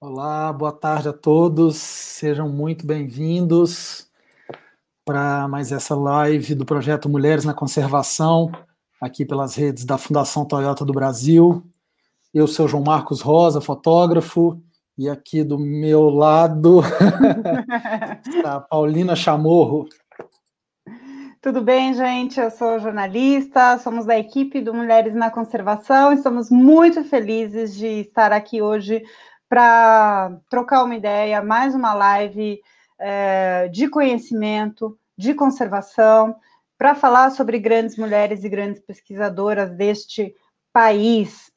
Olá, boa tarde a todos, sejam muito bem-vindos para mais essa live do projeto Mulheres na Conservação, aqui pelas redes da Fundação Toyota do Brasil. Eu sou João Marcos Rosa, fotógrafo, e aqui do meu lado está a Paulina Chamorro. Tudo bem, gente? Eu sou jornalista, somos da equipe do Mulheres na Conservação, estamos muito felizes de estar aqui hoje para trocar uma ideia, mais uma live é, de conhecimento, de conservação, para falar sobre grandes mulheres e grandes pesquisadoras deste país.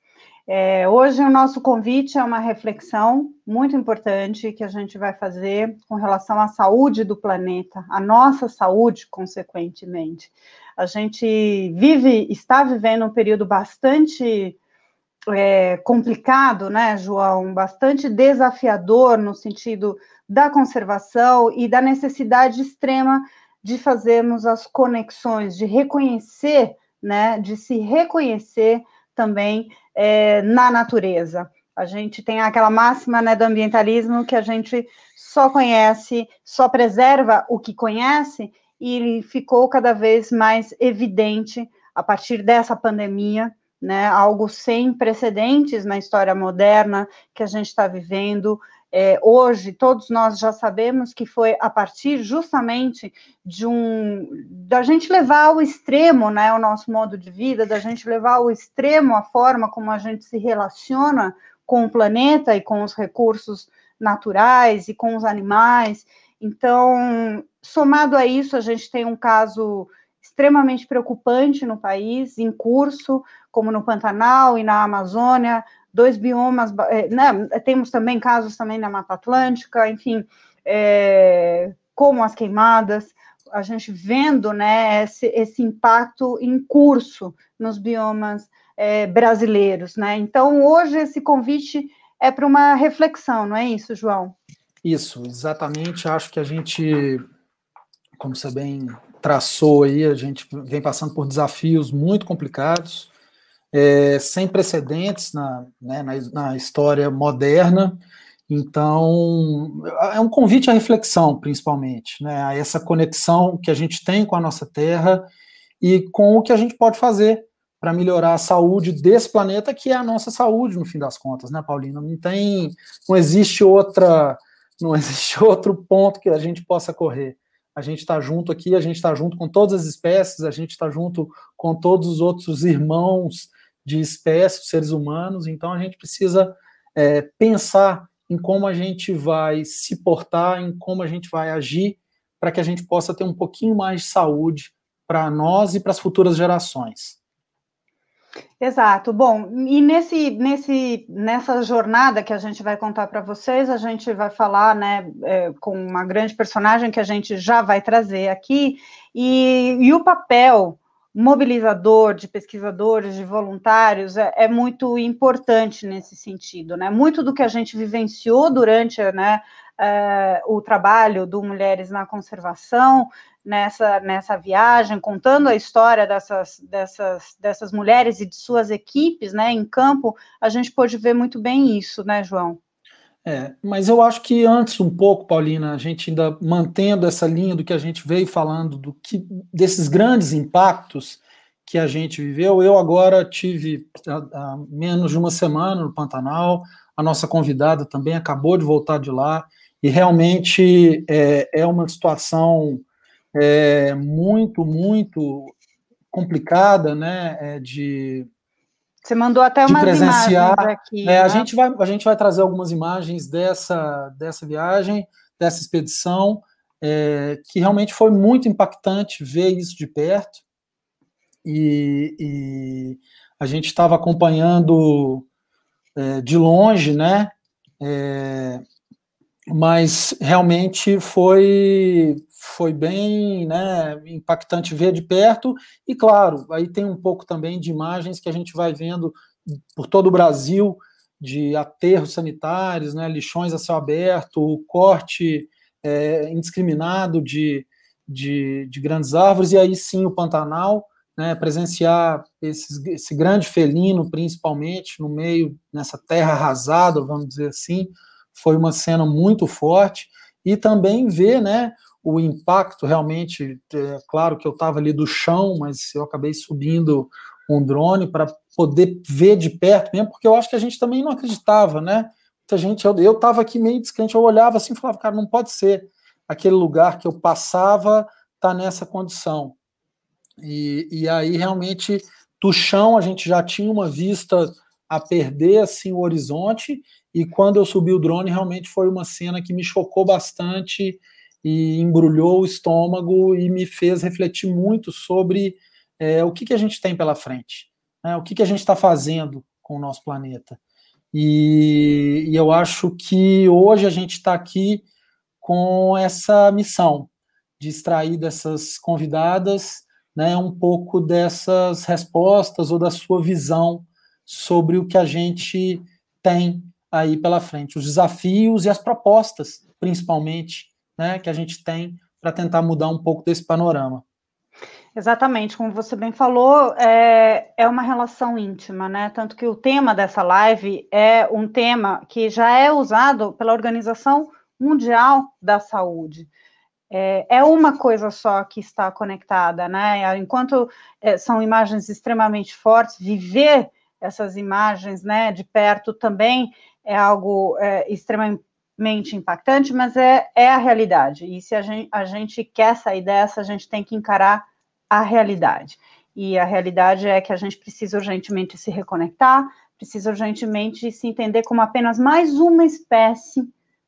É, hoje o nosso convite é uma reflexão muito importante que a gente vai fazer com relação à saúde do planeta, a nossa saúde, consequentemente. A gente vive, está vivendo um período bastante é, complicado, né, João? Bastante desafiador no sentido da conservação e da necessidade extrema de fazermos as conexões, de reconhecer, né, de se reconhecer também é, na natureza. A gente tem aquela máxima né, do ambientalismo que a gente só conhece, só preserva o que conhece, e ficou cada vez mais evidente a partir dessa pandemia né, algo sem precedentes na história moderna que a gente está vivendo. É, hoje, todos nós já sabemos que foi a partir justamente de um da gente levar ao extremo né, o nosso modo de vida, da gente levar ao extremo a forma como a gente se relaciona com o planeta e com os recursos naturais e com os animais. Então, somado a isso, a gente tem um caso extremamente preocupante no país, em curso, como no Pantanal e na Amazônia, dois biomas, é, né, temos também casos também na Mata Atlântica, enfim, é, como as queimadas, a gente vendo né, esse, esse impacto em curso nos biomas é, brasileiros. Né? Então, hoje, esse convite é para uma reflexão, não é isso, João? Isso, exatamente. Acho que a gente, como você bem traçou aí, a gente vem passando por desafios muito complicados, é, sem precedentes na, né, na, na, história moderna. Então, é um convite à reflexão, principalmente, né, a essa conexão que a gente tem com a nossa Terra e com o que a gente pode fazer para melhorar a saúde desse planeta, que é a nossa saúde, no fim das contas, né, Paulina? Não tem, não existe outra, não existe outro ponto que a gente possa correr a gente está junto aqui, a gente está junto com todas as espécies, a gente está junto com todos os outros irmãos de espécies, seres humanos, então a gente precisa é, pensar em como a gente vai se portar, em como a gente vai agir, para que a gente possa ter um pouquinho mais de saúde para nós e para as futuras gerações. Exato. Bom, e nesse, nesse, nessa jornada que a gente vai contar para vocês, a gente vai falar, né, é, com uma grande personagem que a gente já vai trazer aqui, e, e o papel mobilizador de pesquisadores, de voluntários, é, é, muito importante nesse sentido, né? Muito do que a gente vivenciou durante, né, é, o trabalho do Mulheres na Conservação nessa, nessa viagem, contando a história dessas, dessas, dessas mulheres e de suas equipes né, em campo, a gente pôde ver muito bem isso, né, João? É, mas eu acho que antes um pouco, Paulina, a gente ainda mantendo essa linha do que a gente veio falando, do que desses grandes impactos que a gente viveu. Eu agora tive há menos de uma semana no Pantanal, a nossa convidada também acabou de voltar de lá, e realmente é, é uma situação é, muito, muito complicada, né? É, de você mandou até umas presenciar. imagens aqui. Né? a, gente vai, a gente vai trazer algumas imagens dessa, dessa viagem, dessa expedição, é, que realmente foi muito impactante ver isso de perto. E, e a gente estava acompanhando é, de longe, né? É, mas realmente foi foi bem né, impactante ver de perto, e claro, aí tem um pouco também de imagens que a gente vai vendo por todo o Brasil, de aterros sanitários, né, lixões a céu aberto, o corte é, indiscriminado de, de, de, grandes árvores, e aí sim o Pantanal, né, presenciar esses, esse grande felino, principalmente, no meio, nessa terra arrasada, vamos dizer assim, foi uma cena muito forte, e também ver, né, o impacto realmente, é, claro que eu estava ali do chão, mas eu acabei subindo um drone para poder ver de perto mesmo, porque eu acho que a gente também não acreditava, né? Muita gente, eu estava aqui meio descrente, eu olhava assim e falava, cara, não pode ser aquele lugar que eu passava tá nessa condição. E, e aí realmente do chão a gente já tinha uma vista a perder assim o horizonte e quando eu subi o drone realmente foi uma cena que me chocou bastante e embrulhou o estômago e me fez refletir muito sobre é, o que, que a gente tem pela frente, né? o que, que a gente está fazendo com o nosso planeta. E, e eu acho que hoje a gente está aqui com essa missão de extrair dessas convidadas né, um pouco dessas respostas ou da sua visão sobre o que a gente tem aí pela frente, os desafios e as propostas, principalmente, né, que a gente tem para tentar mudar um pouco desse panorama. Exatamente, como você bem falou, é, é uma relação íntima, né? Tanto que o tema dessa live é um tema que já é usado pela Organização Mundial da Saúde. É, é uma coisa só que está conectada, né? Enquanto é, são imagens extremamente fortes, viver essas imagens, né, de perto também é algo é, extremamente mente impactante, mas é, é a realidade. E se a gente, a gente quer sair dessa, a gente tem que encarar a realidade. E a realidade é que a gente precisa urgentemente se reconectar, precisa urgentemente se entender como apenas mais uma espécie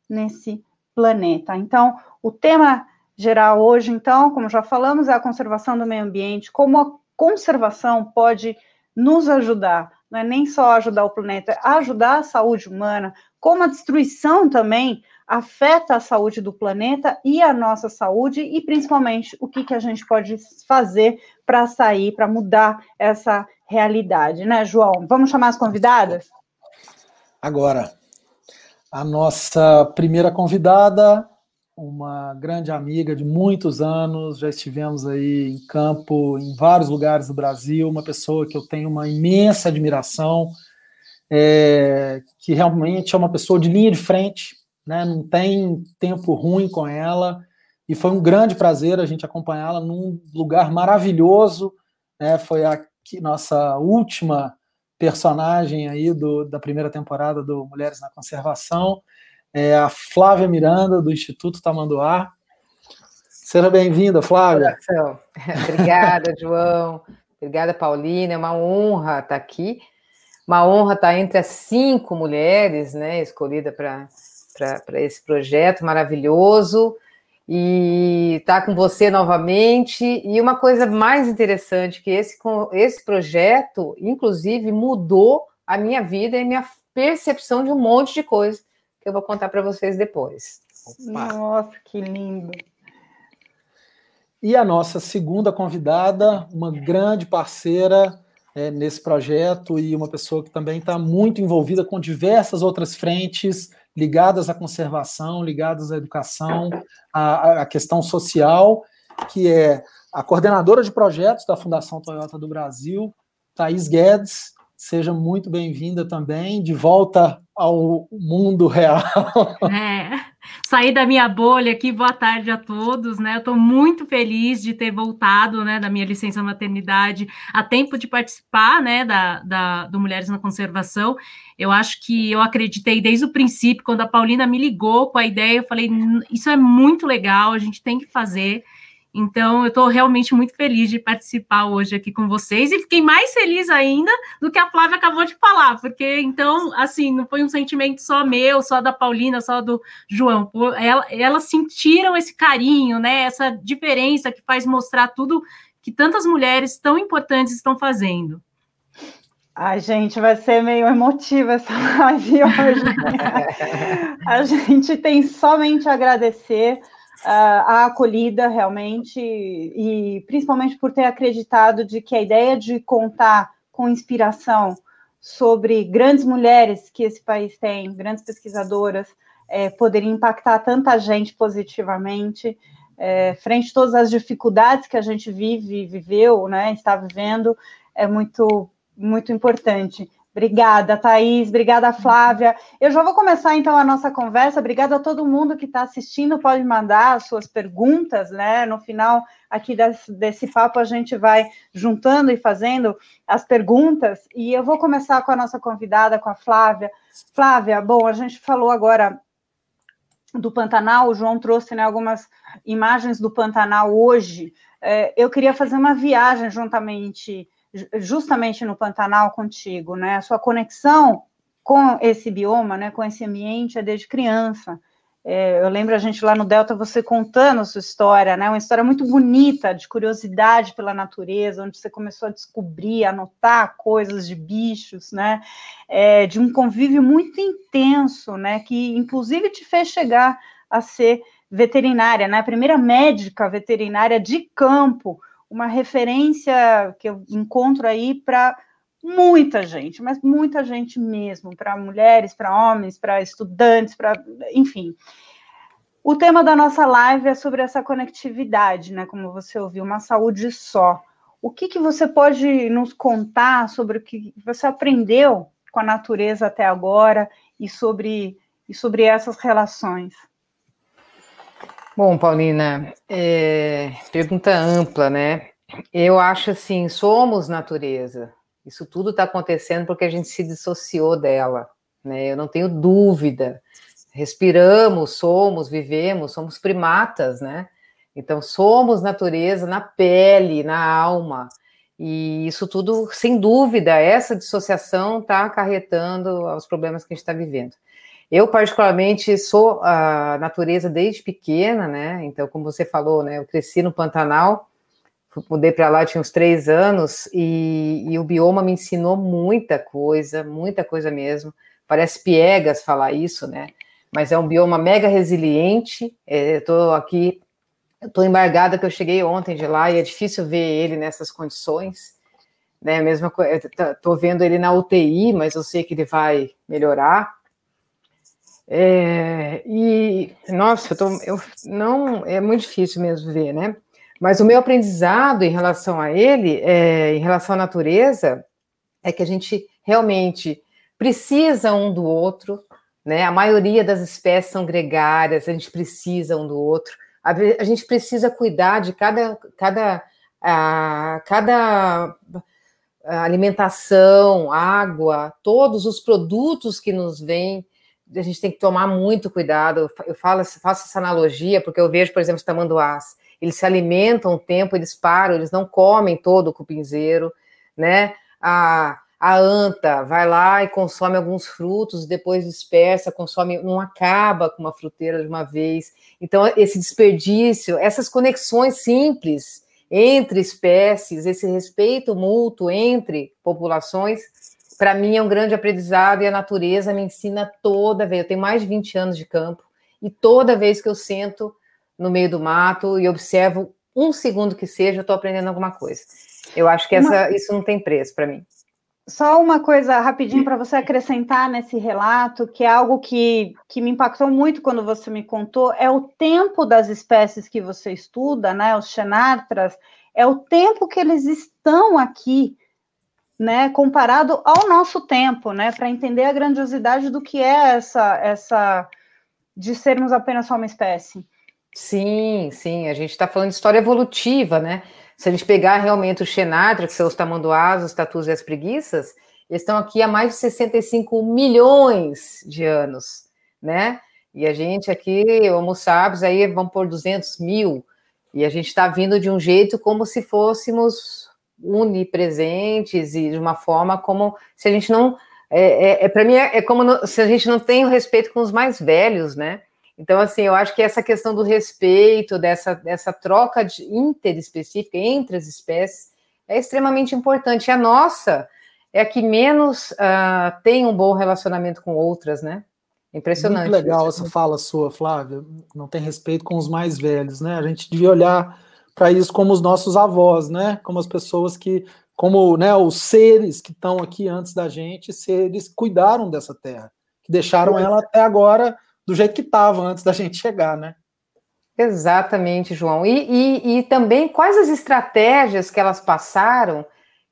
nesse planeta. Então, o tema geral hoje, então, como já falamos, é a conservação do meio ambiente, como a conservação pode nos ajudar, não é nem só ajudar o planeta, é ajudar a saúde humana, como a destruição também afeta a saúde do planeta e a nossa saúde, e principalmente o que, que a gente pode fazer para sair, para mudar essa realidade, né, João? Vamos chamar as convidadas? Agora, a nossa primeira convidada, uma grande amiga de muitos anos, já estivemos aí em campo em vários lugares do Brasil, uma pessoa que eu tenho uma imensa admiração é, que realmente é uma pessoa de linha de frente, né, não tem tempo ruim com ela, e foi um grande prazer a gente acompanhá-la num lugar maravilhoso, né, foi a nossa última personagem aí do, da primeira temporada do Mulheres na Conservação, é a Flávia Miranda, do Instituto Tamanduá. Seja bem-vinda, Flávia. Obrigada, João. Obrigada, Paulina. É uma honra estar aqui uma honra estar entre as cinco mulheres, né, escolhida para esse projeto maravilhoso e estar com você novamente. E uma coisa mais interessante que esse, esse projeto, inclusive, mudou a minha vida e minha percepção de um monte de coisa que eu vou contar para vocês depois. Opa. Nossa, que lindo! E a nossa segunda convidada, uma grande parceira, é, nesse projeto e uma pessoa que também está muito envolvida com diversas outras frentes ligadas à conservação, ligadas à educação, à, à questão social, que é a coordenadora de projetos da Fundação Toyota do Brasil, Thaís Guedes. Seja muito bem-vinda também, de volta ao mundo real. É sair da minha bolha aqui. Boa tarde a todos, né? Eu estou muito feliz de ter voltado, né, da minha licença maternidade a tempo de participar, né, da, da do Mulheres na Conservação. Eu acho que eu acreditei desde o princípio, quando a Paulina me ligou com a ideia, eu falei, isso é muito legal, a gente tem que fazer. Então, eu estou realmente muito feliz de participar hoje aqui com vocês e fiquei mais feliz ainda do que a Flávia acabou de falar, porque então, assim, não foi um sentimento só meu, só da Paulina, só do João. Ela, elas sentiram esse carinho, né? Essa diferença que faz mostrar tudo que tantas mulheres tão importantes estão fazendo. Ai, gente, vai ser meio emotiva essa live hoje. a gente tem somente a agradecer a acolhida realmente e principalmente por ter acreditado de que a ideia de contar com inspiração sobre grandes mulheres que esse país tem, grandes pesquisadoras, é, poderia impactar tanta gente positivamente, é, frente a todas as dificuldades que a gente vive, viveu, né, está vivendo, é muito, muito importante. Obrigada, Thaís. Obrigada, Flávia. Eu já vou começar, então, a nossa conversa. Obrigada a todo mundo que está assistindo. Pode mandar as suas perguntas, né? No final aqui desse, desse papo, a gente vai juntando e fazendo as perguntas. E eu vou começar com a nossa convidada, com a Flávia. Flávia, bom, a gente falou agora do Pantanal, o João trouxe né, algumas imagens do Pantanal hoje. É, eu queria fazer uma viagem juntamente justamente no Pantanal contigo, né? A sua conexão com esse bioma, né, com esse ambiente é desde criança. É, eu lembro a gente lá no Delta, você contando a sua história, né, uma história muito bonita, de curiosidade pela natureza, onde você começou a descobrir, a notar coisas de bichos, né, é, de um convívio muito intenso, né, que inclusive te fez chegar a ser veterinária, né, a primeira médica veterinária de campo, uma referência que eu encontro aí para muita gente, mas muita gente mesmo, para mulheres, para homens, para estudantes, para enfim. O tema da nossa live é sobre essa conectividade, né? Como você ouviu, uma saúde só. O que, que você pode nos contar sobre o que você aprendeu com a natureza até agora e sobre, e sobre essas relações? Bom, Paulina, é, pergunta ampla, né? Eu acho assim, somos natureza. Isso tudo está acontecendo porque a gente se dissociou dela, né? Eu não tenho dúvida. Respiramos, somos, vivemos, somos primatas, né? Então somos natureza na pele, na alma. E isso tudo, sem dúvida, essa dissociação está acarretando aos problemas que a gente está vivendo. Eu, particularmente, sou a natureza desde pequena, né? Então, como você falou, né? Eu cresci no Pantanal, mudei para lá, tinha uns três anos, e, e, o bioma me ensinou muita coisa, muita coisa mesmo. Parece piegas falar isso, né? Mas é um bioma mega resiliente. É, Estou aqui, estou embargada que eu cheguei ontem de lá e é difícil ver ele nessas condições. Né? Mesma estou vendo ele na UTI, mas eu sei que ele vai melhorar. É, e, nossa, eu, tô, eu não é muito difícil mesmo ver, né? Mas o meu aprendizado em relação a ele, é, em relação à natureza, é que a gente realmente precisa um do outro, né? A maioria das espécies são gregárias, a gente precisa um do outro. A, a gente precisa cuidar de cada, cada, a, cada alimentação, água, todos os produtos que nos vêm a gente tem que tomar muito cuidado. Eu falo, faço essa analogia porque eu vejo, por exemplo, os tamanduás. Eles se alimentam um tempo, eles param, eles não comem todo o cupinzeiro, né? A, a anta vai lá e consome alguns frutos, depois dispersa, consome, não acaba com uma fruteira de uma vez. Então, esse desperdício, essas conexões simples entre espécies, esse respeito mútuo entre populações, para mim é um grande aprendizado e a natureza me ensina toda vez. Eu tenho mais de 20 anos de campo e toda vez que eu sento no meio do mato e observo um segundo que seja, eu estou aprendendo alguma coisa. Eu acho que essa, uma... isso não tem preço para mim. Só uma coisa rapidinho para você acrescentar nesse relato, que é algo que, que me impactou muito quando você me contou, é o tempo das espécies que você estuda, né? Os xenartras, é o tempo que eles estão aqui né, comparado ao nosso tempo, né, para entender a grandiosidade do que é essa, essa de sermos apenas só uma espécie. Sim, sim, a gente está falando de história evolutiva, né? Se a gente pegar realmente o Xenartra, que são os tamanduás, os tatus e as preguiças, eles estão aqui há mais de 65 milhões de anos, né? E a gente aqui, Homo sapiens, aí vão por 200 mil, e a gente está vindo de um jeito como se fôssemos unipresentes e de uma forma como se a gente não. É, é, é para mim, é, é como no, se a gente não tem o respeito com os mais velhos, né? Então, assim, eu acho que essa questão do respeito, dessa, dessa troca de interespecífica entre as espécies, é extremamente importante. E a nossa é a que menos uh, tem um bom relacionamento com outras, né? Impressionante. Muito legal essa fala sua, Flávia. Não tem respeito com os mais velhos, né? A gente devia olhar para isso como os nossos avós, né? Como as pessoas que, como né, os seres que estão aqui antes da gente, seres cuidaram dessa terra, que deixaram ela até agora do jeito que estava antes da gente chegar, né? Exatamente, João. E, e, e, também quais as estratégias que elas passaram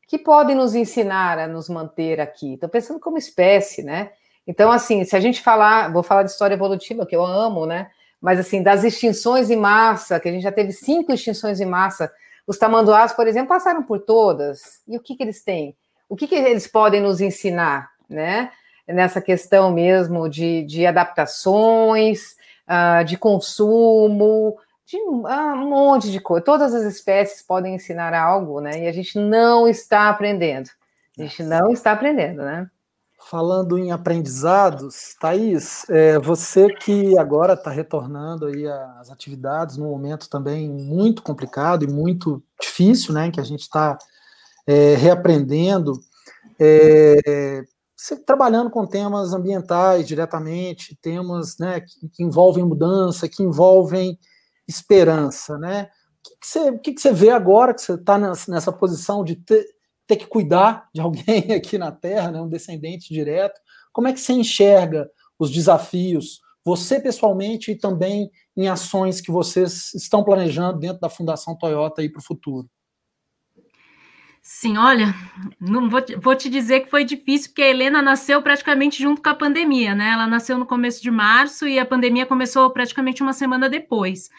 que podem nos ensinar a nos manter aqui? Estou pensando como espécie, né? Então, assim, se a gente falar, vou falar de história evolutiva, que eu amo, né? Mas, assim, das extinções em massa, que a gente já teve cinco extinções em massa, os tamanduás, por exemplo, passaram por todas. E o que, que eles têm? O que, que eles podem nos ensinar, né? Nessa questão mesmo de, de adaptações, uh, de consumo, de uh, um monte de coisa. Todas as espécies podem ensinar algo, né? E a gente não está aprendendo. A gente não está aprendendo, né? Falando em aprendizados, Thaís, é, você que agora está retornando aí às atividades num momento também muito complicado e muito difícil, né, que a gente está é, reaprendendo, é, você trabalhando com temas ambientais diretamente, temas né, que, que envolvem mudança, que envolvem esperança, né? O que, que, você, o que, que você vê agora que você está nessa, nessa posição de ter ter que cuidar de alguém aqui na Terra, né, um descendente direto. Como é que você enxerga os desafios, você pessoalmente e também em ações que vocês estão planejando dentro da Fundação Toyota para o futuro? Sim, olha, não vou, vou te dizer que foi difícil, porque a Helena nasceu praticamente junto com a pandemia, né? Ela nasceu no começo de março e a pandemia começou praticamente uma semana depois.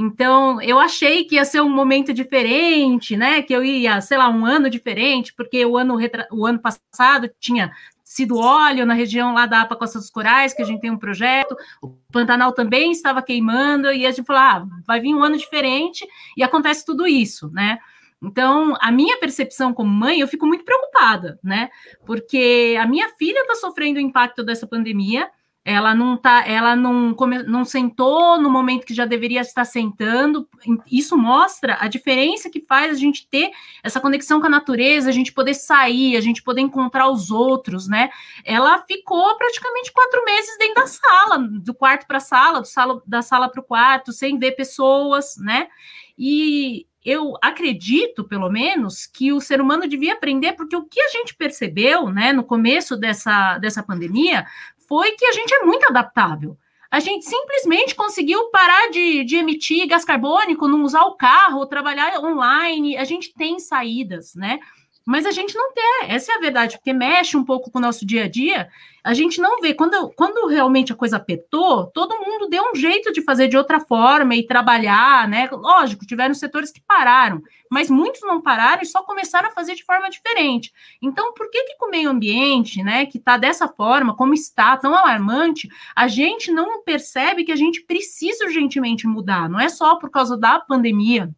Então, eu achei que ia ser um momento diferente, né? Que eu ia, sei lá, um ano diferente, porque o ano, o ano passado tinha sido óleo na região lá da APA Costa dos Corais, que a gente tem um projeto, o Pantanal também estava queimando, e a gente falou, ah, vai vir um ano diferente, e acontece tudo isso, né? Então, a minha percepção como mãe, eu fico muito preocupada, né? Porque a minha filha está sofrendo o impacto dessa pandemia, ela não tá, ela não, come, não sentou no momento que já deveria estar sentando. Isso mostra a diferença que faz a gente ter essa conexão com a natureza, a gente poder sair, a gente poder encontrar os outros, né? Ela ficou praticamente quatro meses dentro da sala, do quarto para a sala, do sala, da sala para o quarto, sem ver pessoas, né? E eu acredito, pelo menos, que o ser humano devia aprender, porque o que a gente percebeu, né, no começo dessa, dessa pandemia, foi que a gente é muito adaptável. A gente simplesmente conseguiu parar de, de emitir gás carbônico, não usar o carro, trabalhar online. A gente tem saídas, né? Mas a gente não tem, essa é a verdade, porque mexe um pouco com o nosso dia a dia. A gente não vê. Quando, quando realmente a coisa apertou, todo mundo deu um jeito de fazer de outra forma e trabalhar, né? Lógico, tiveram setores que pararam, mas muitos não pararam e só começaram a fazer de forma diferente. Então, por que, que com o meio ambiente, né, que está dessa forma, como está, tão alarmante, a gente não percebe que a gente precisa urgentemente mudar? Não é só por causa da pandemia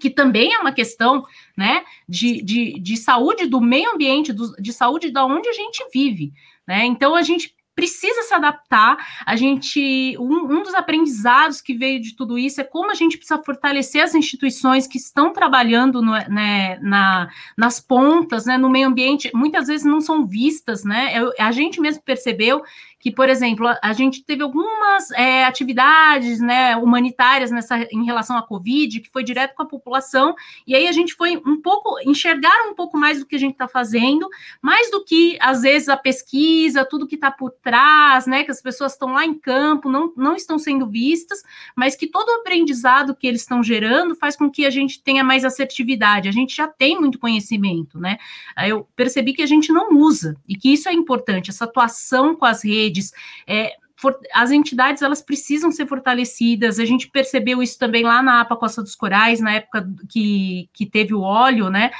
que também é uma questão né, de, de, de saúde do meio ambiente, do, de saúde da onde a gente vive. Né? Então a gente precisa se adaptar. A gente, um, um, dos aprendizados que veio de tudo isso é como a gente precisa fortalecer as instituições que estão trabalhando no, né, na, nas pontas, né, no meio ambiente, muitas vezes não são vistas, né? Eu, a gente mesmo percebeu que, por exemplo, a, gente teve algumas é, atividades né, humanitárias nessa, em relação à Covid, que foi direto com a população, e aí a gente foi um pouco, enxergar um pouco mais do que a gente está fazendo, mais do que, às vezes, a pesquisa, tudo que está por trás, né, que as pessoas estão lá em campo, não, não estão sendo vistas, mas que todo o aprendizado que eles estão gerando faz com que a gente tenha mais assertividade, a gente já tem muito conhecimento, né, eu percebi que a gente não usa, e que isso é importante, essa atuação com as redes, redes. É, for, as entidades elas precisam ser fortalecidas. A gente percebeu isso também lá na APA Costa dos Corais, na época que, que teve o óleo, né?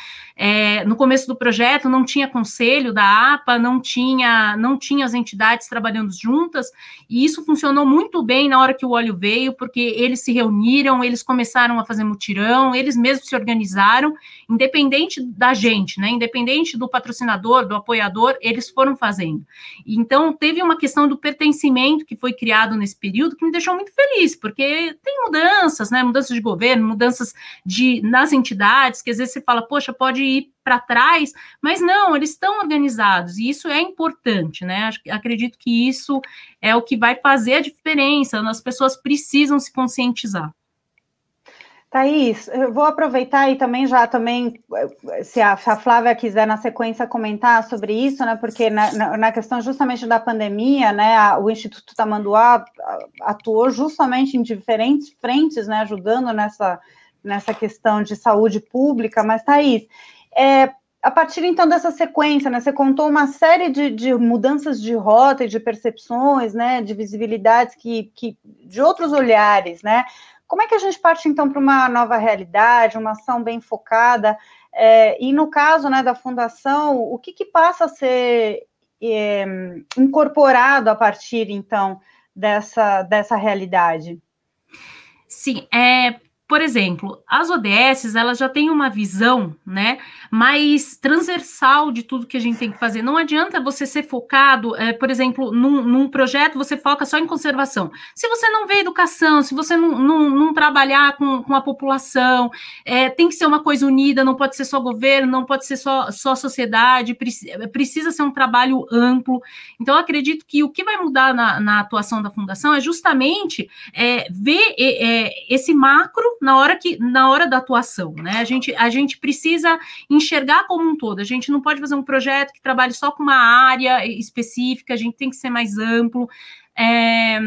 É, no começo do projeto não tinha conselho da APA, não tinha, não tinha as entidades trabalhando juntas, e isso funcionou muito bem na hora que o óleo veio, porque eles se reuniram, eles começaram a fazer mutirão, eles mesmos se organizaram, independente da gente, né? Independente do patrocinador, do apoiador, eles foram fazendo. Então teve uma questão do pertencimento que foi criado nesse período que me deixou muito feliz, porque tem mudanças, né? Mudanças de governo, mudanças de nas entidades, que às vezes você fala, poxa, pode ir para trás, mas não, eles estão organizados, e isso é importante, né? Acredito que isso é o que vai fazer a diferença, as pessoas precisam se conscientizar. Thaís, eu vou aproveitar e também já também, se a, se a Flávia quiser na sequência comentar sobre isso, né? Porque na, na, na questão justamente da pandemia, né? A, o Instituto Tamanduá atuou justamente em diferentes frentes, né? Ajudando nessa, nessa questão de saúde pública, mas Thaís, é, a partir então dessa sequência, né, você contou uma série de, de, mudanças de rota e de percepções, né, de visibilidades que, que de outros olhares, né? Como é que a gente parte então para uma nova realidade, uma ação bem focada? É, e no caso né, da fundação, o que, que passa a ser é, incorporado a partir então dessa, dessa realidade? Sim, é, por exemplo, as ODS, elas já têm uma visão, né, mais transversal de tudo que a gente tem que fazer. Não adianta você ser focado, é, por exemplo, num, num, projeto, você foca só em conservação. Se você não vê educação, se você não, não, não trabalhar com, com, a população, é, tem que ser uma coisa unida, não pode ser só governo, não pode ser só, só sociedade, precisa, precisa ser um trabalho amplo. Então, acredito que o que vai mudar na, na atuação da fundação é justamente é, ver é, esse macro na hora que na hora da atuação, né? A gente a gente precisa enxergar como um todo. A gente não pode fazer um projeto que trabalhe só com uma área específica. A gente tem que ser mais amplo. É,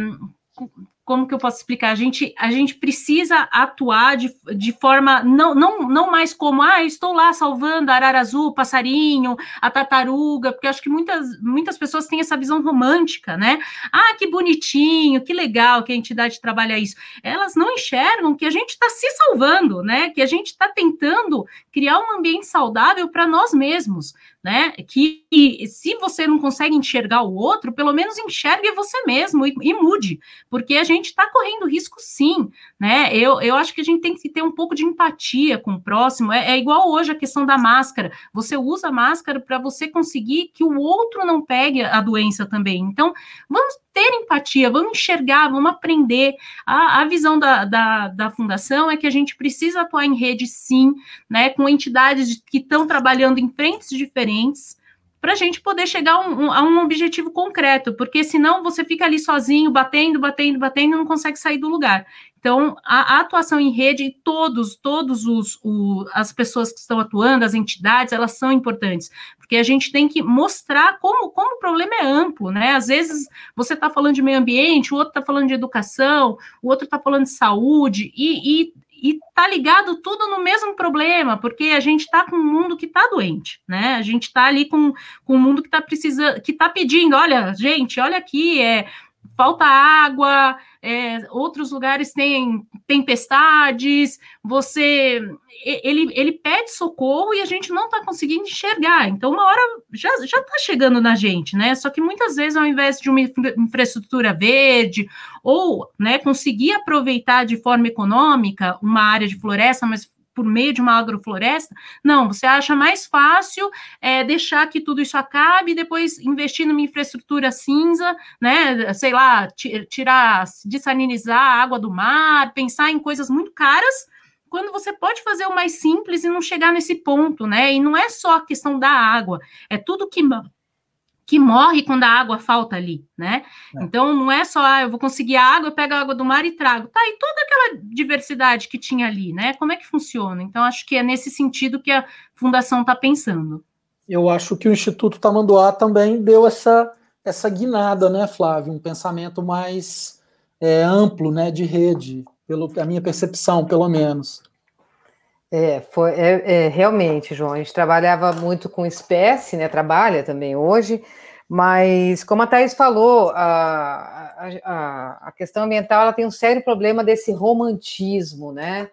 como que eu posso explicar? A gente, a gente precisa atuar de, de forma não, não, não mais como, ah, estou lá salvando a arara azul, o passarinho, a tartaruga, porque acho que muitas, muitas pessoas têm essa visão romântica, né? Ah, que bonitinho, que legal que a entidade trabalha isso. Elas não enxergam que a gente está se salvando, né? Que a gente está tentando criar um ambiente saudável para nós mesmos, né? Que se você não consegue enxergar o outro, pelo menos enxergue você mesmo e, e mude, porque a gente está correndo risco sim, né? Eu, eu acho que a gente tem que ter um pouco de empatia com o próximo. É, é igual hoje a questão da máscara. Você usa máscara para você conseguir que o outro não pegue a doença também. Então, vamos ter empatia, vamos enxergar, vamos aprender. A, a visão da, da, da, fundação é que a gente precisa atuar em rede, sim, né, com entidades que estão trabalhando em frentes diferentes, para a gente poder chegar a um, a um, objetivo concreto, porque senão você fica ali sozinho, batendo, batendo, batendo, não consegue sair do lugar. Então, a, a atuação em rede, todos, todos os, o, as pessoas que estão atuando, as entidades, elas são importantes, porque a gente tem que mostrar como, como o problema é amplo, né? Às vezes você está falando de meio ambiente, o outro está falando de educação, o outro está falando de saúde, e, e e tá ligado tudo no mesmo problema, porque a gente está com um mundo que está doente, né? A gente está ali com, com um mundo que está precisando, que está pedindo, olha, gente, olha aqui, é falta água, é, outros lugares têm tempestades, você ele, ele pede socorro e a gente não está conseguindo enxergar. Então, uma hora já está chegando na gente, né? Só que muitas vezes, ao invés de uma infraestrutura verde, ou né, conseguir aproveitar de forma econômica uma área de floresta, mas por meio de uma agrofloresta. Não, você acha mais fácil é, deixar que tudo isso acabe e depois investir numa infraestrutura cinza, né? Sei lá, tirar, dessalinizar a água do mar, pensar em coisas muito caras quando você pode fazer o mais simples e não chegar nesse ponto, né? E não é só a questão da água, é tudo que que morre quando a água falta ali, né? É. Então não é só, ah, eu vou conseguir a água, eu pego a água do mar e trago. Tá, e toda aquela diversidade que tinha ali, né? Como é que funciona? Então acho que é nesse sentido que a fundação está pensando. Eu acho que o Instituto Tamanduá também deu essa essa guinada, né, Flávio? Um pensamento mais é, amplo, né, de rede, pelo a minha percepção, pelo menos. É, foi, é, é, realmente, João, a gente trabalhava muito com espécie, né? Trabalha também hoje, mas como a Thais falou, a, a, a questão ambiental ela tem um sério problema desse romantismo, né?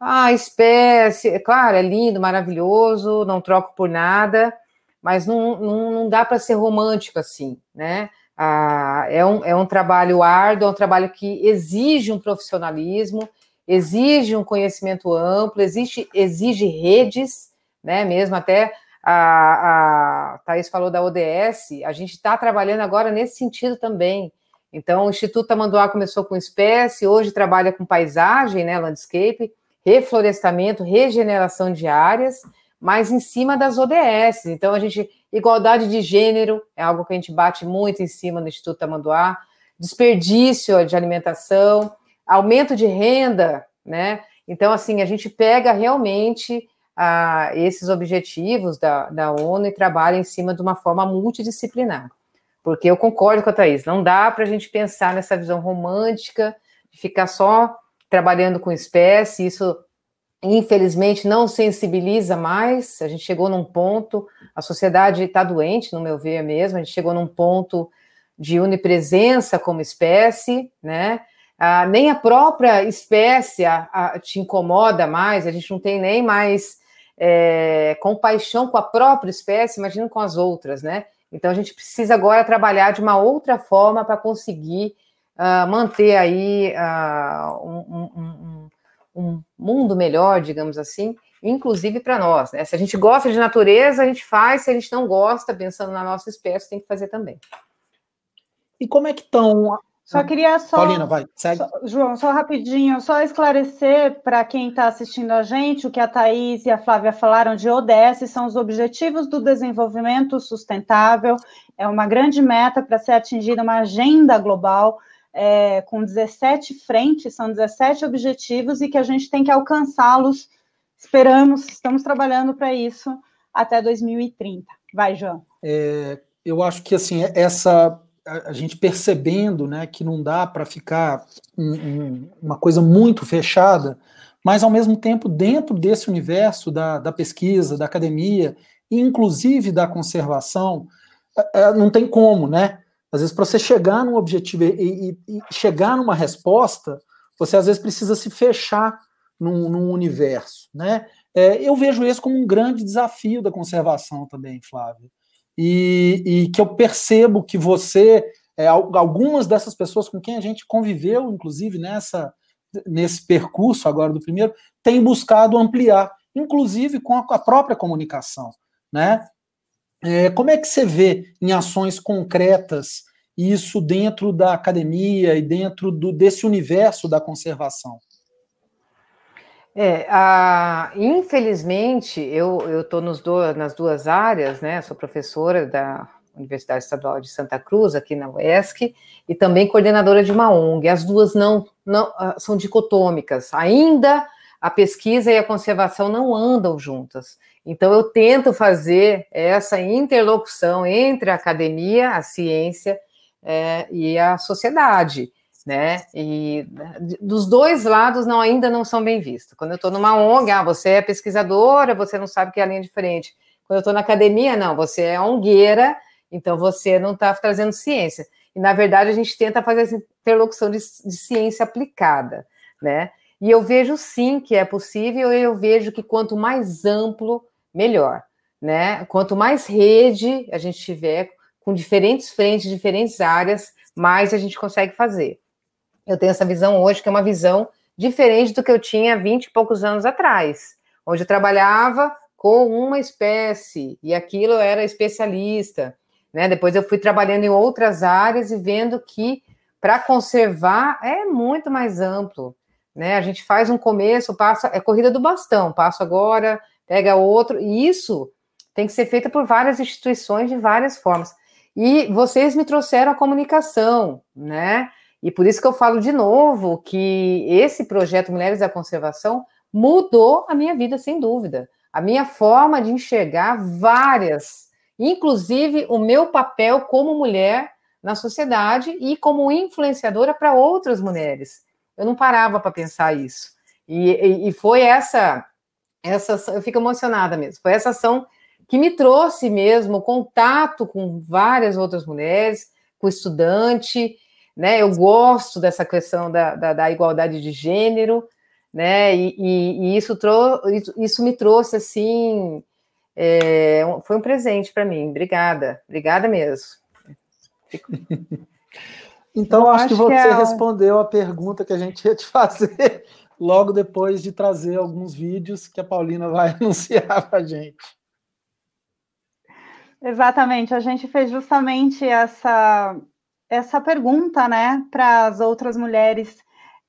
Ah, espécie, é claro, é lindo, maravilhoso, não troco por nada, mas não, não, não dá para ser romântico assim, né? Ah, é, um, é um trabalho árduo, é um trabalho que exige um profissionalismo, exige um conhecimento amplo, exige, exige redes, né? Mesmo até a, a Thais falou da ODS, a gente está trabalhando agora nesse sentido também. Então, o Instituto Tamanduá começou com espécie, hoje trabalha com paisagem, né, landscape, reflorestamento, regeneração de áreas, mas em cima das ODS. Então, a gente, igualdade de gênero é algo que a gente bate muito em cima no Instituto Tamanduá, desperdício de alimentação, aumento de renda, né? Então, assim, a gente pega realmente ah, esses objetivos da, da ONU e trabalha em cima de uma forma multidisciplinar. Porque eu concordo com a Thaís, não dá para a gente pensar nessa visão romântica de ficar só trabalhando com espécie, isso infelizmente não sensibiliza mais. A gente chegou num ponto, a sociedade está doente, no meu ver mesmo, a gente chegou num ponto de onipresença como espécie, né? Ah, nem a própria espécie a, a, te incomoda mais, a gente não tem nem mais é, compaixão com a própria espécie, imagina com as outras, né? Então a gente precisa agora trabalhar de uma outra forma para conseguir uh, manter aí uh, um, um, um, mundo melhor, digamos assim, inclusive para nós, né? Se a gente gosta de natureza, a gente faz, se a gente não gosta, pensando na nossa espécie, tem que fazer também. E como é que estão só queria só. Paulina, vai, segue. Só, João, só rapidinho, só esclarecer para quem está assistindo a gente o que a Thaís e a Flávia falaram de ODS, são os Objetivos do Desenvolvimento Sustentável. É uma grande meta para ser atingida uma agenda global é, com 17 frentes, são 17 objetivos e que a gente tem que alcançá-los. Esperamos, estamos trabalhando para isso até 2030. Vai, João. É, eu acho que assim essa a, gente percebendo né, que não dá para ficar um, um, uma coisa muito fechada, mas ao mesmo tempo dentro desse universo da, da pesquisa, da academia, inclusive da conservação, é, é não tem como, né? Às vezes, para você chegar num objetivo e, e, e, chegar numa resposta, você às vezes precisa se fechar num, num universo, né? É, eu vejo isso como um grande desafio da conservação também, Flávio e, e que eu percebo que você, é, algumas dessas pessoas com quem a gente conviveu, inclusive nessa nesse percurso agora do primeiro, tem buscado ampliar, inclusive com a, própria comunicação, né? É, como é que você vê em ações concretas isso dentro da academia e dentro do, desse universo da conservação? É, a, infelizmente, eu estou nas duas áreas, né? Sou professora da Universidade Estadual de Santa Cruz, aqui na UESC, e também coordenadora de uma ONG. As duas não, não ah, são dicotômicas. Ainda a pesquisa e a conservação não andam juntas. Então, eu tento fazer essa interlocução entre a academia, a ciência é, e a sociedade né? E dos dois lados não ainda não são bem vistos. Quando eu estou numa ONG, ah, você é pesquisadora, você não sabe que é a linha diferente. Quando eu estou na academia, não, você é ongueira, então você não está trazendo ciência. E na verdade a gente tenta fazer essa interlocução de, de ciência aplicada, né? E eu vejo sim que é possível, e eu vejo que quanto mais amplo, melhor, né? Quanto mais rede a gente tiver com diferentes frentes, diferentes áreas, mais a gente consegue fazer eu tenho essa visão hoje, que é uma visão diferente do que eu tinha 20 e poucos anos atrás, onde eu trabalhava com uma espécie e aquilo eu era especialista. Né? Depois eu fui trabalhando em outras áreas e vendo que para conservar é muito mais amplo. Né? A gente faz um começo, passa, é corrida do bastão, passo agora, pega outro, e isso tem que ser feito por várias instituições de várias formas. E vocês me trouxeram a comunicação, né? E por isso que eu falo de novo que esse projeto Mulheres da Conservação mudou a minha vida, sem dúvida. A minha forma de enxergar várias, inclusive o meu papel como mulher na sociedade e como influenciadora para outras mulheres. Eu não parava para pensar isso. E, e, e, foi essa, essa, eu fico emocionada mesmo. Foi essa ação que me trouxe mesmo contato com várias outras mulheres, com estudante, né? Eu gosto dessa questão da, da, da igualdade de gênero, né? E, e, e isso, trou isso me trouxe assim, é, foi um presente para mim. Obrigada, obrigada mesmo. Fico... Então, Eu acho, acho que você que é... respondeu a pergunta que a gente ia te fazer logo depois de trazer alguns vídeos que a Paulina vai anunciar para a gente. Exatamente, a gente fez justamente essa essa pergunta, né, para as outras mulheres,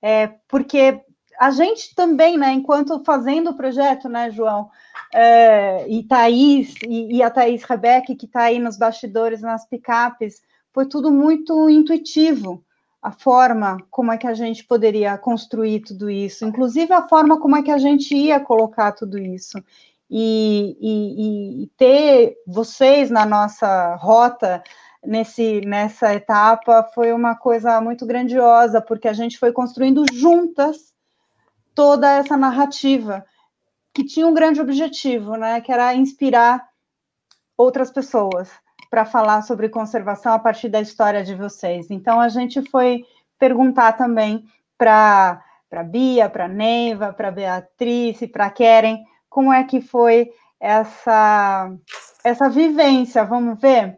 é, porque a gente também, né, enquanto fazendo o projeto, né, João, é, e Thaís, e, e, a Thaís Rebeck, que está aí nos bastidores, nas picapes, foi tudo muito intuitivo, a forma como é que a gente poderia construir tudo isso, inclusive a forma como é que a gente ia colocar tudo isso. E, e, e ter vocês na nossa rota nesse, nessa etapa foi uma coisa muito grandiosa, porque a gente foi construindo juntas toda essa narrativa. que tinha um grande objetivo, né, que era inspirar outras pessoas para falar sobre conservação a partir da história de vocês. Então, a gente foi perguntar também para para Bia, para Neiva, para Beatriz e para Keren, como é que foi essa essa vivência? Vamos ver.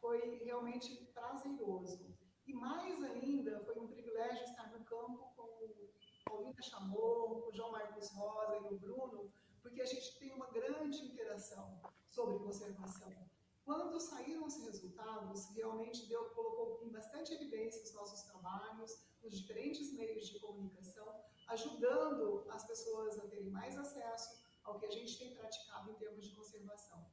foi realmente prazeroso. E mais ainda, foi um privilégio estar no campo com o Paulina Chamou, com o João Marcos Rosa e o Bruno, porque a gente tem uma grande interação sobre conservação. Quando saíram os resultados, realmente deu, colocou em bastante evidência os nossos trabalhos, nos diferentes meios de comunicação, ajudando as pessoas a terem mais acesso ao que a gente tem praticado em termos de conservação.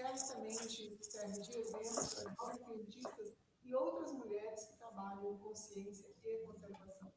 Certamente serve de exemplo para jovens cientistas e outras mulheres que trabalham com ciência e conservação.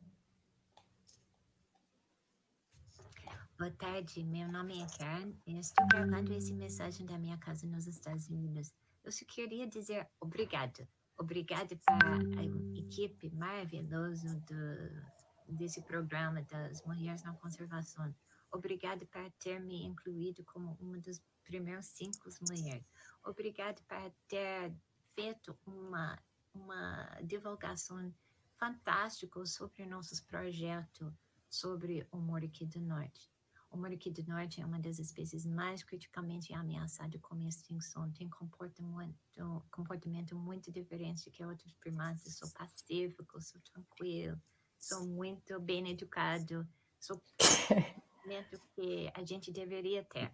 Boa tarde, meu nome é Karen e estou gravando essa mensagem da minha casa nos Estados Unidos. Eu só queria dizer obrigado. Obrigado para a equipe maravilhosa do desse programa das Mulheres na Conservação. Obrigada por ter me incluído como uma das primeiras cinco mulheres. Obrigada por ter feito uma, uma divulgação fantástica sobre nossos projetos sobre o moriqui do norte. O moriqui do norte é uma das espécies mais criticamente ameaçadas com extinção. Tem comportamento, comportamento muito diferente que outros primatas. Sou pacífico, sou tranquilo sou muito bem educado, sou que a gente deveria ter.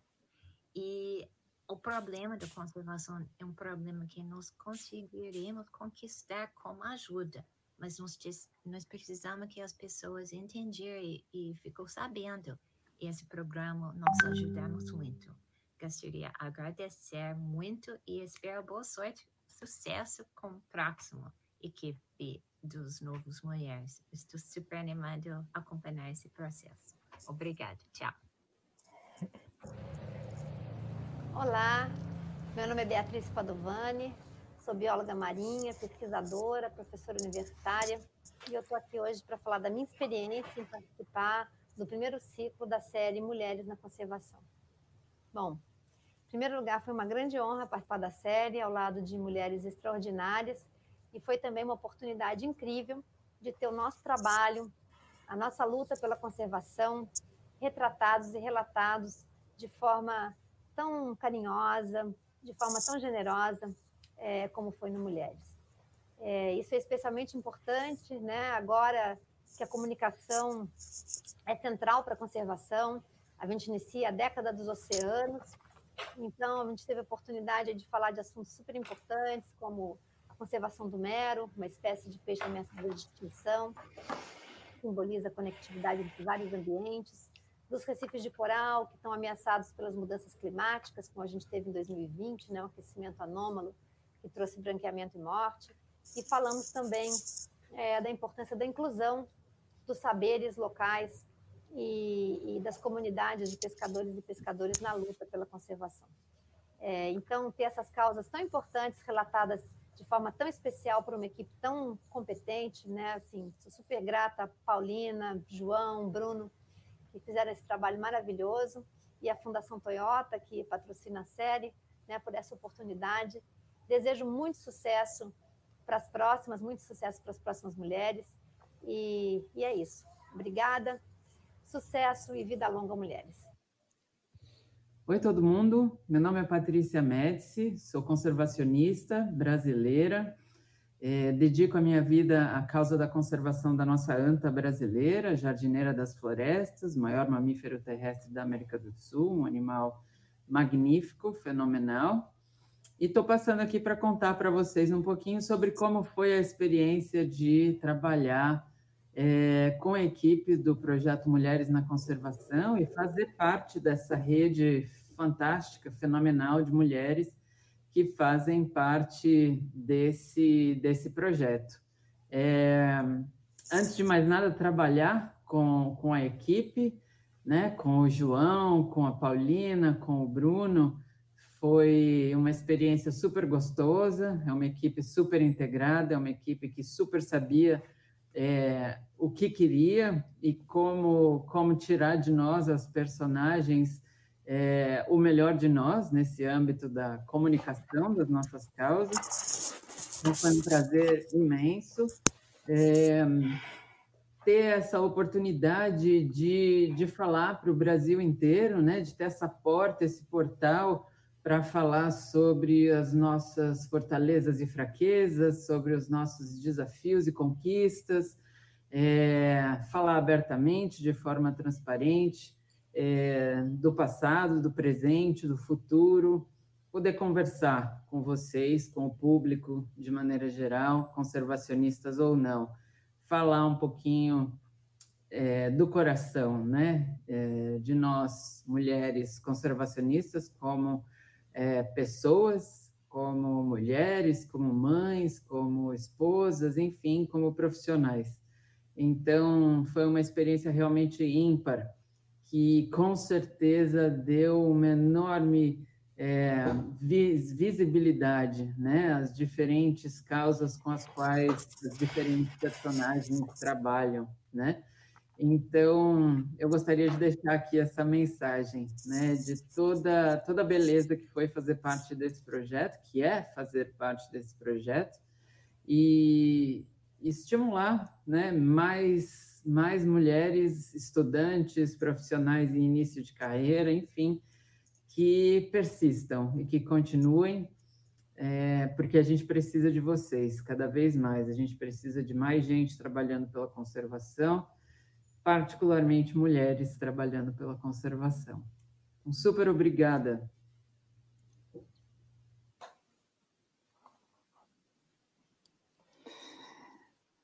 E o problema da conservação é um problema que nós conseguiremos conquistar com ajuda, mas nós, nós precisamos que as pessoas entenderem e, e ficam sabendo esse programa nós ajudamos muito. Gostaria de agradecer muito e espero boa sorte, sucesso com o próximo equipe dos novos mulheres. Estou super animado a acompanhar esse processo. Obrigada. Tchau. Olá, meu nome é Beatriz Padovani, sou bióloga marinha, pesquisadora, professora universitária e eu estou aqui hoje para falar da minha experiência em participar do primeiro ciclo da série Mulheres na Conservação. Bom, em primeiro lugar, foi uma grande honra participar da série ao lado de mulheres extraordinárias e foi também uma oportunidade incrível de ter o nosso trabalho, a nossa luta pela conservação, retratados e relatados de forma tão carinhosa, de forma tão generosa, é, como foi no Mulheres. É, isso é especialmente importante, né? Agora que a comunicação é central para a conservação, a gente inicia a década dos oceanos, então a gente teve a oportunidade de falar de assuntos super importantes, como conservação do mero, uma espécie de peixe ameaçado de extinção, simboliza a conectividade entre vários ambientes, dos recifes de coral, que estão ameaçados pelas mudanças climáticas, como a gente teve em 2020, né, um aquecimento anômalo que trouxe branqueamento e morte, e falamos também é, da importância da inclusão dos saberes locais e, e, das comunidades de pescadores e pescadores na luta pela conservação. É, então, ter essas causas tão importantes relatadas de forma tão especial para uma equipe tão competente, né? Assim, sou super grata a Paulina, João, Bruno, que fizeram esse trabalho maravilhoso, e a Fundação Toyota, que patrocina a série, né, por essa oportunidade. Desejo muito sucesso para as próximas, muito sucesso para as próximas mulheres, e, e é isso. Obrigada, sucesso e vida longa, mulheres. Oi, todo mundo. Meu nome é Patrícia Médici, sou conservacionista brasileira. É, dedico a minha vida à causa da conservação da nossa anta brasileira, jardineira das florestas, maior mamífero terrestre da América do Sul, um animal magnífico, fenomenal. E estou passando aqui para contar para vocês um pouquinho sobre como foi a experiência de trabalhar é, com a equipe do projeto Mulheres na Conservação e fazer parte dessa rede fantástica, fenomenal de mulheres que fazem parte desse, desse projeto. É, antes de mais nada, trabalhar com, com a equipe, né, com o João, com a Paulina, com o Bruno, foi uma experiência super gostosa, é uma equipe super integrada, é uma equipe que super sabia é, o que queria e como, como tirar de nós, as personagens, é, o melhor de nós nesse âmbito da comunicação das nossas causas. Então, foi um prazer imenso. É, ter essa oportunidade de, de falar para o Brasil inteiro, né? de ter essa porta, esse portal para falar sobre as nossas fortalezas e fraquezas, sobre os nossos desafios e conquistas, é, falar abertamente, de forma transparente, é, do passado, do presente, do futuro, poder conversar com vocês, com o público de maneira geral, conservacionistas ou não. Falar um pouquinho é, do coração, né, é, de nós mulheres conservacionistas como é, pessoas, como mulheres, como mães, como esposas, enfim, como profissionais. Então, foi uma experiência realmente ímpar, que com certeza deu uma enorme é, vis, visibilidade, né, as diferentes causas com as quais os diferentes personagens trabalham, né? Então, eu gostaria de deixar aqui essa mensagem, né, de toda toda a beleza que foi fazer parte desse projeto, que é fazer parte desse projeto, e estimular, né, mais mais mulheres estudantes, profissionais em início de carreira, enfim, que persistam e que continuem, é, porque a gente precisa de vocês cada vez mais. A gente precisa de mais gente trabalhando pela conservação, particularmente mulheres trabalhando pela conservação. Um super obrigada.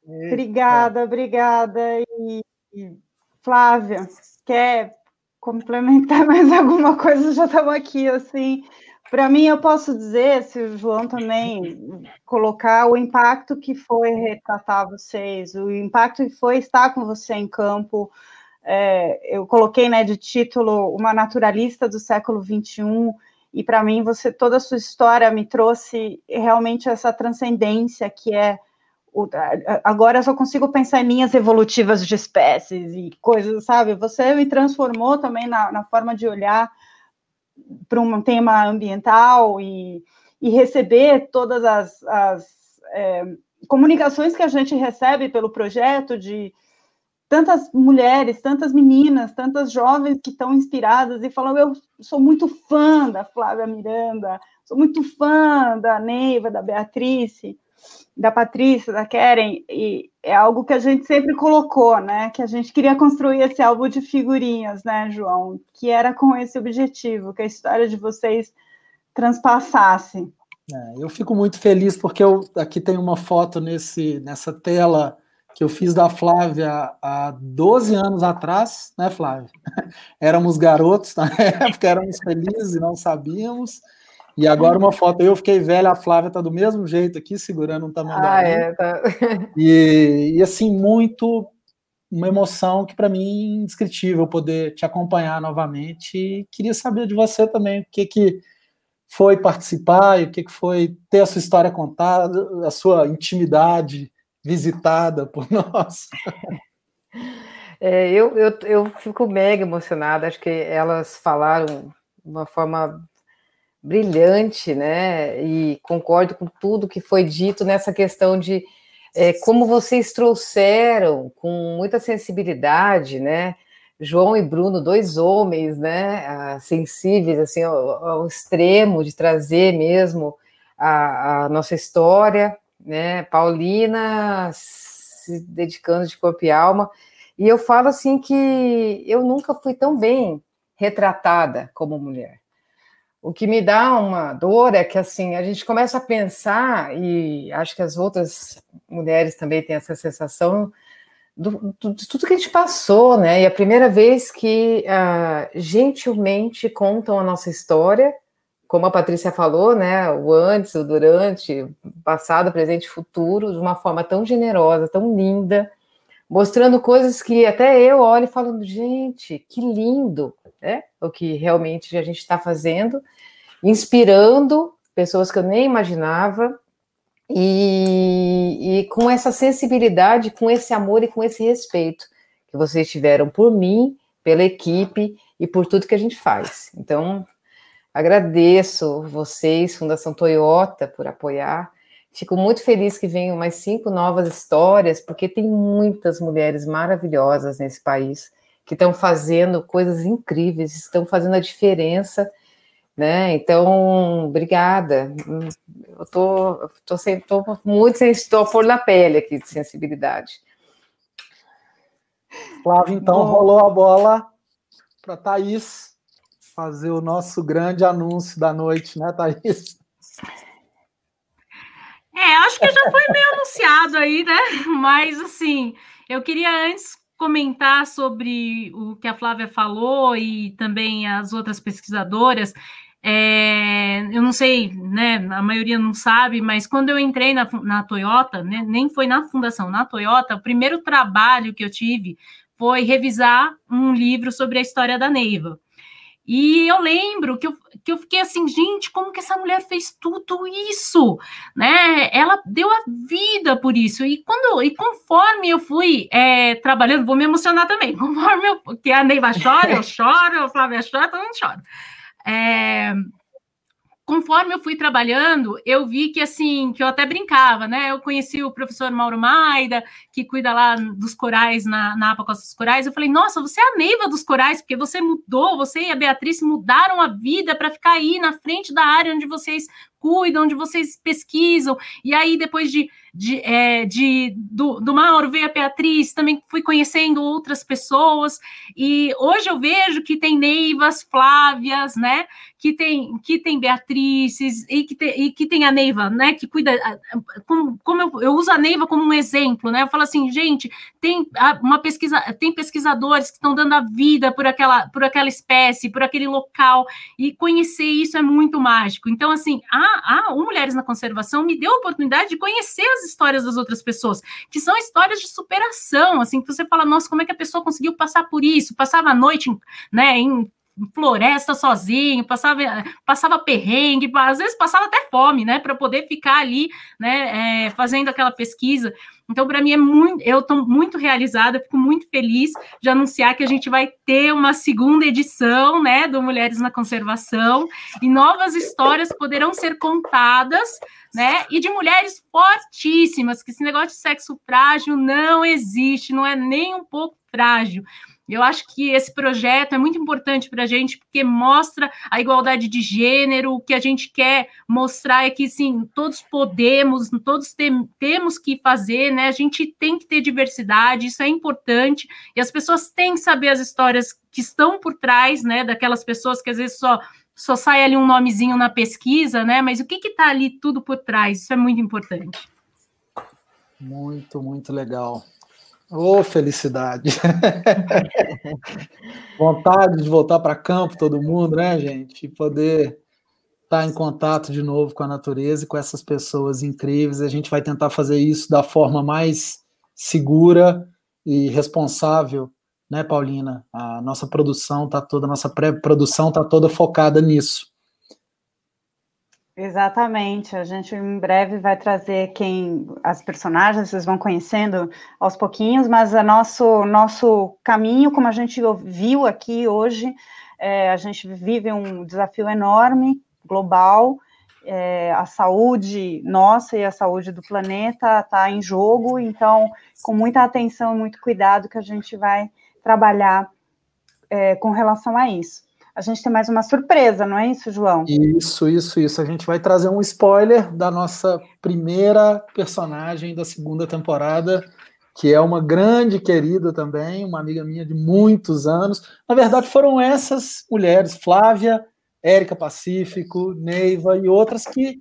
Obrigada, obrigada. E, Flávia, quer complementar mais alguma coisa, já estamos aqui, assim. Para mim, eu posso dizer, se o João também colocar o impacto que foi retratar vocês, o impacto que foi estar com você em campo. É, eu coloquei né, de título Uma Naturalista do século XXI, e para mim, você toda a sua história me trouxe realmente essa transcendência que é agora eu só consigo pensar em linhas evolutivas de espécies e coisas, sabe? Você me transformou também na, na forma de olhar para um tema ambiental e, e receber todas as, as é, comunicações que a gente recebe pelo projeto de tantas mulheres, tantas meninas, tantas jovens que estão inspiradas e falam: Eu sou muito fã da Flávia Miranda, sou muito fã da Neiva, da Beatrice da Patrícia, da Keren, e é algo que a gente sempre colocou, né? Que a gente queria construir esse álbum de figurinhas, né, João? Que era com esse objetivo, que a história de vocês transpassasse. É, eu fico muito feliz porque eu aqui tem uma foto nesse, nessa tela que eu fiz da Flávia há 12 anos atrás, né, Flávia? Éramos garotos na época, éramos felizes e não sabíamos. E agora uma foto, eu fiquei velha, a Flávia tá do mesmo jeito aqui, segurando um tamanho. Ah, é, tá. e, e assim, muito uma emoção que para mim é indescritível poder te acompanhar novamente. E queria saber de você também o que que foi participar e o que que foi ter a sua história contada, a sua intimidade visitada por nós. É, eu, eu, eu fico mega emocionada, acho que elas falaram de uma forma brilhante, né? E concordo com tudo que foi dito nessa questão de é, como vocês trouxeram com muita sensibilidade, né? João e Bruno, dois homens, né? Sensíveis assim ao, ao extremo de trazer mesmo a, a, nossa história, né? Paulina se dedicando de corpo e alma. E eu falo assim que eu nunca fui tão bem retratada como mulher. O que me dá uma dor é que assim a gente começa a pensar e acho que as outras mulheres também têm essa sensação do, do, de tudo que a gente passou, né? E a primeira vez que uh, gentilmente contam a nossa história, como a Patrícia falou, né? O antes, o durante, passado, presente, futuro, de uma forma tão generosa, tão linda, mostrando coisas que até eu olho e falo, gente, que lindo, né? O que realmente a gente está fazendo, inspirando pessoas que eu nem imaginava e, e com essa sensibilidade, com esse amor e com esse respeito que vocês tiveram por mim, pela equipe e por tudo que a gente faz. Então, agradeço vocês, Fundação Toyota, por apoiar. Fico muito feliz que venham mais cinco novas histórias, porque tem muitas mulheres maravilhosas nesse país que estão fazendo coisas incríveis, estão fazendo a diferença né? Então, obrigada. Eu tô, tô, sem, tô muito sem estou por na pele aqui de sensibilidade. Flávio, então Bom. rolou a bola para Thaís fazer o nosso grande anúncio da noite, né, Thaís? É, acho que já foi meio anunciado aí, né? Mas assim, eu queria antes comentar sobre o que a Flávia falou e também as outras pesquisadoras. É, eu não sei, né? A maioria não sabe, mas quando eu entrei na, na Toyota, né, nem foi na fundação, na Toyota, o primeiro trabalho que eu tive foi revisar um livro sobre a história da Neiva. E eu lembro que eu, que eu fiquei assim, gente, como que essa mulher fez tudo isso? Né? Ela deu a vida por isso. E quando e conforme eu fui é, trabalhando, vou me emocionar também. Conforme eu, que a Neiva chora, eu choro, a Flávia chora, todo mundo chora. É, conforme eu fui trabalhando, eu vi que assim, que eu até brincava, né? Eu conheci o professor Mauro Maida, que cuida lá dos corais na, na APA Costa dos Corais. Eu falei, nossa, você é a Neiva dos corais, porque você mudou, você e a Beatriz mudaram a vida para ficar aí na frente da área onde vocês cuidam, onde vocês pesquisam. E aí, depois de de, é, de do, do Mauro veio a Beatriz, também fui conhecendo outras pessoas, e hoje eu vejo que tem Neivas, Flávias, né? Que tem, que tem Beatrizes e que tem, e que tem a Neiva, né? Que cuida. Como, como eu, eu uso a Neiva como um exemplo, né? Eu falo assim, gente, tem uma pesquisa, tem pesquisadores que estão dando a vida por aquela, por aquela espécie, por aquele local, e conhecer isso é muito mágico. Então, assim, a, a Mulheres na Conservação me deu a oportunidade de conhecer as histórias das outras pessoas, que são histórias de superação, assim, que você fala, nossa, como é que a pessoa conseguiu passar por isso? Passava a noite, né, em floresta sozinho, passava, passava perrengue, às vezes passava até fome, né, para poder ficar ali, né, é, fazendo aquela pesquisa. Então, para mim é muito, eu estou muito realizada, fico muito feliz de anunciar que a gente vai ter uma segunda edição, né, do Mulheres na Conservação, e novas histórias poderão ser contadas, né, e de mulheres fortíssimas, que esse negócio de sexo frágil não existe, não é nem um pouco frágil. Eu acho que esse projeto é muito importante para a gente, porque mostra a igualdade de gênero. O que a gente quer mostrar é que, sim, todos podemos, todos tem, temos que fazer, né? A gente tem que ter diversidade, isso é importante. E as pessoas têm que saber as histórias que estão por trás, né? Daquelas pessoas que às vezes só só sai ali um nomezinho na pesquisa, né? Mas o que está ali tudo por trás? Isso é muito importante. Muito, muito legal. Ô, oh, felicidade! Vontade de voltar para campo, todo mundo, né, gente? E poder estar tá em contato de novo com a natureza e com essas pessoas incríveis. A gente vai tentar fazer isso da forma mais segura e responsável, né, Paulina? A nossa produção está toda, a nossa pré-produção está toda focada nisso. Exatamente. A gente em breve vai trazer quem as personagens vocês vão conhecendo aos pouquinhos, mas a nosso nosso caminho, como a gente viu aqui hoje, é, a gente vive um desafio enorme global. É, a saúde nossa e a saúde do planeta está em jogo, então, com muita atenção e muito cuidado que a gente vai trabalhar é, com relação a isso a gente tem mais uma surpresa, não é isso, João? Isso, isso, isso. A gente vai trazer um spoiler da nossa primeira personagem da segunda temporada, que é uma grande querida também, uma amiga minha de muitos anos. Na verdade, foram essas mulheres, Flávia, Érica Pacífico, Neiva e outras que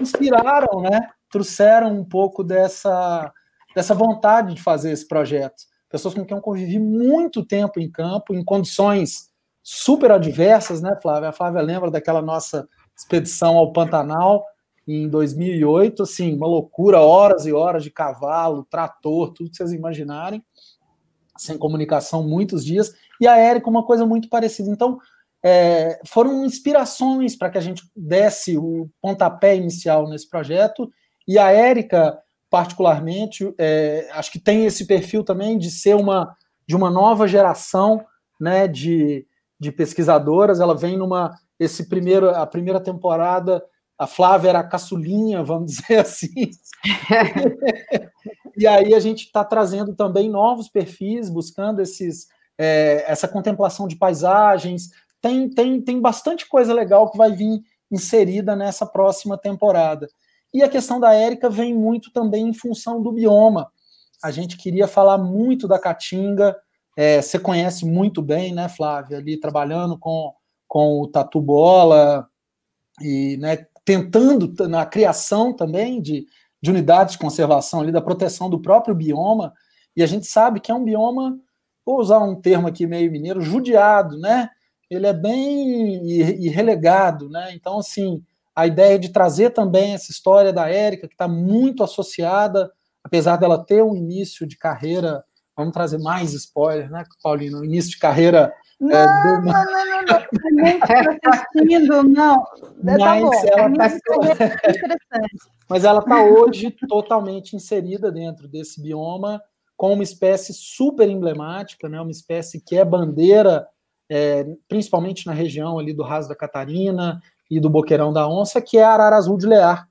inspiraram, né? Trouxeram um pouco dessa, dessa vontade de fazer esse projeto. pessoas com quem eu convivi muito tempo em campo, em condições super adversas, né, Flávia? A Flávia lembra daquela nossa expedição ao Pantanal em 2008, assim, uma loucura, horas e horas de cavalo, trator, tudo que vocês imaginarem, sem comunicação muitos dias, e a Érica uma coisa muito parecida. Então, é, foram inspirações para que a gente desse o pontapé inicial nesse projeto, e a Érica, particularmente, é, acho que tem esse perfil também de ser uma de uma nova geração né, de, de pesquisadoras. Ela vem numa esse primeiro a primeira temporada a Flávia era a caçulinha, vamos dizer assim. e aí a gente está trazendo também novos perfis, buscando esses, é, essa contemplação de paisagens. Tem, tem, tem bastante coisa legal que vai vir inserida nessa próxima temporada. E a questão da Érica vem muito também em função do bioma. A gente queria falar muito da Caatinga, é, você conhece muito bem, né, Flávia, ali trabalhando com, com o Tatu Bola, e né, tentando na criação também de, de unidades de conservação ali, da proteção do próprio bioma, e a gente sabe que é um bioma, vou usar um termo aqui meio mineiro, judiado, né? Ele é bem e, relegado, né? Então, assim, a ideia de trazer também essa história da Érica, que está muito associada, apesar dela ter um início de carreira, vamos trazer mais spoiler, né, Paulino? Início de carreira não, é, não, não, não, não, nem assistindo, não. Mas tá bom, ela tá... Mas ela está hoje totalmente inserida dentro desse bioma com uma espécie super emblemática, né? Uma espécie que é bandeira, é, principalmente na região ali do Raso da Catarina e do Boqueirão da Onça, que é a arara azul de Lear,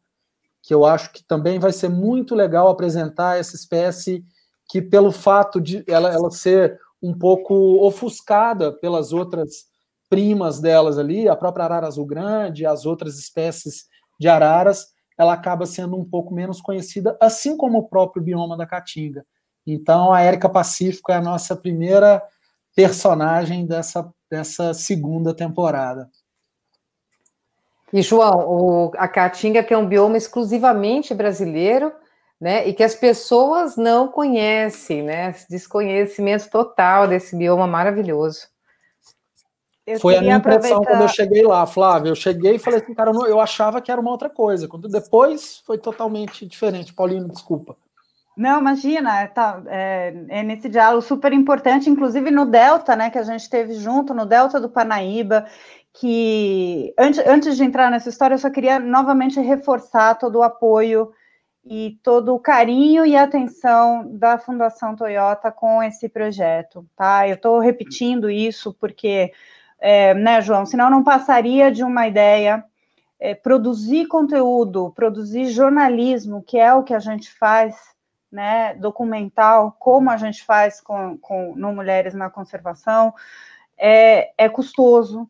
que eu acho que também vai ser muito legal apresentar essa espécie que, pelo fato de ela, ela ser um pouco ofuscada pelas outras primas delas ali, a própria arara azul grande, as outras espécies de araras, ela acaba sendo um pouco menos conhecida, assim como o próprio bioma da Caatinga. Então, a Érica Pacífico é a nossa primeira personagem dessa, dessa segunda temporada. E, João, o, a Caatinga, que é um bioma exclusivamente brasileiro, né? E que as pessoas não conhecem, né? Desconhecimento total desse bioma maravilhoso. Eu Foi a minha impressão aproveitar... quando eu cheguei lá, Flávio. Eu cheguei e falei assim, cara, eu achava que era uma outra coisa. Quando depois foi totalmente diferente. Paulino, desculpa. Não, imagina, tá, é, é, nesse diálogo super importante, inclusive no Delta, né, que a gente teve junto, no Delta do Panaíba, que antes, antes de entrar nessa história, eu só queria novamente reforçar todo o apoio e todo o carinho e atenção da Fundação Toyota com esse projeto, tá? Eu estou repetindo isso porque, é, né, João, senão não passaria de uma ideia. É, produzir conteúdo, produzir jornalismo, que é o que a gente faz, né, documental, como a gente faz com, com no Mulheres na Conservação, é, é custoso,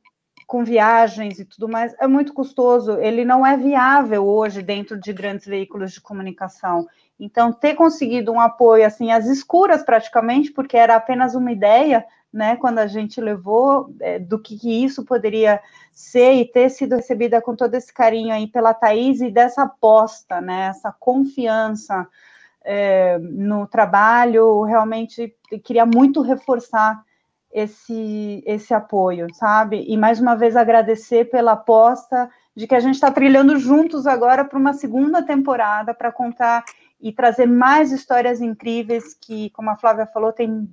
com viagens e tudo mais, é muito custoso, ele não é viável hoje dentro de grandes veículos de comunicação. Então, ter conseguido um apoio assim às escuras praticamente, porque era apenas uma ideia, né, quando a gente levou é, do que, que, isso poderia ser e ter sido recebida com todo esse carinho aí pela Thaís e dessa aposta, né, essa confiança é, no trabalho, realmente queria muito reforçar esse, esse apoio, sabe? E mais uma vez agradecer pela aposta de que a gente está trilhando juntos agora para uma segunda temporada para contar e trazer mais histórias incríveis que, como a Flávia falou, tem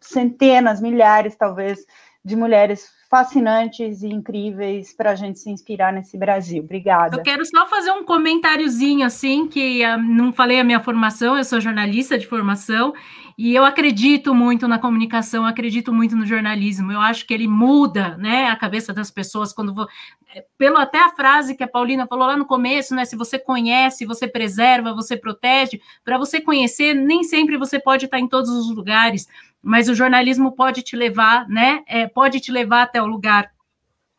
centenas, milhares talvez de mulheres fascinantes e incríveis para a gente se inspirar nesse Brasil. Obrigada. Eu quero só fazer um comentáriozinho assim, que uh, não falei a minha formação, eu sou jornalista de formação, e eu acredito muito na comunicação, acredito muito no jornalismo. Eu acho que ele muda, né, a cabeça das pessoas quando vou, é, pelo até a frase que a Paulina falou lá no começo, né, se você conhece, você preserva, você protege. Para você conhecer, nem sempre você pode estar em todos os lugares, mas o jornalismo pode te levar, né, é, pode te levar até o lugar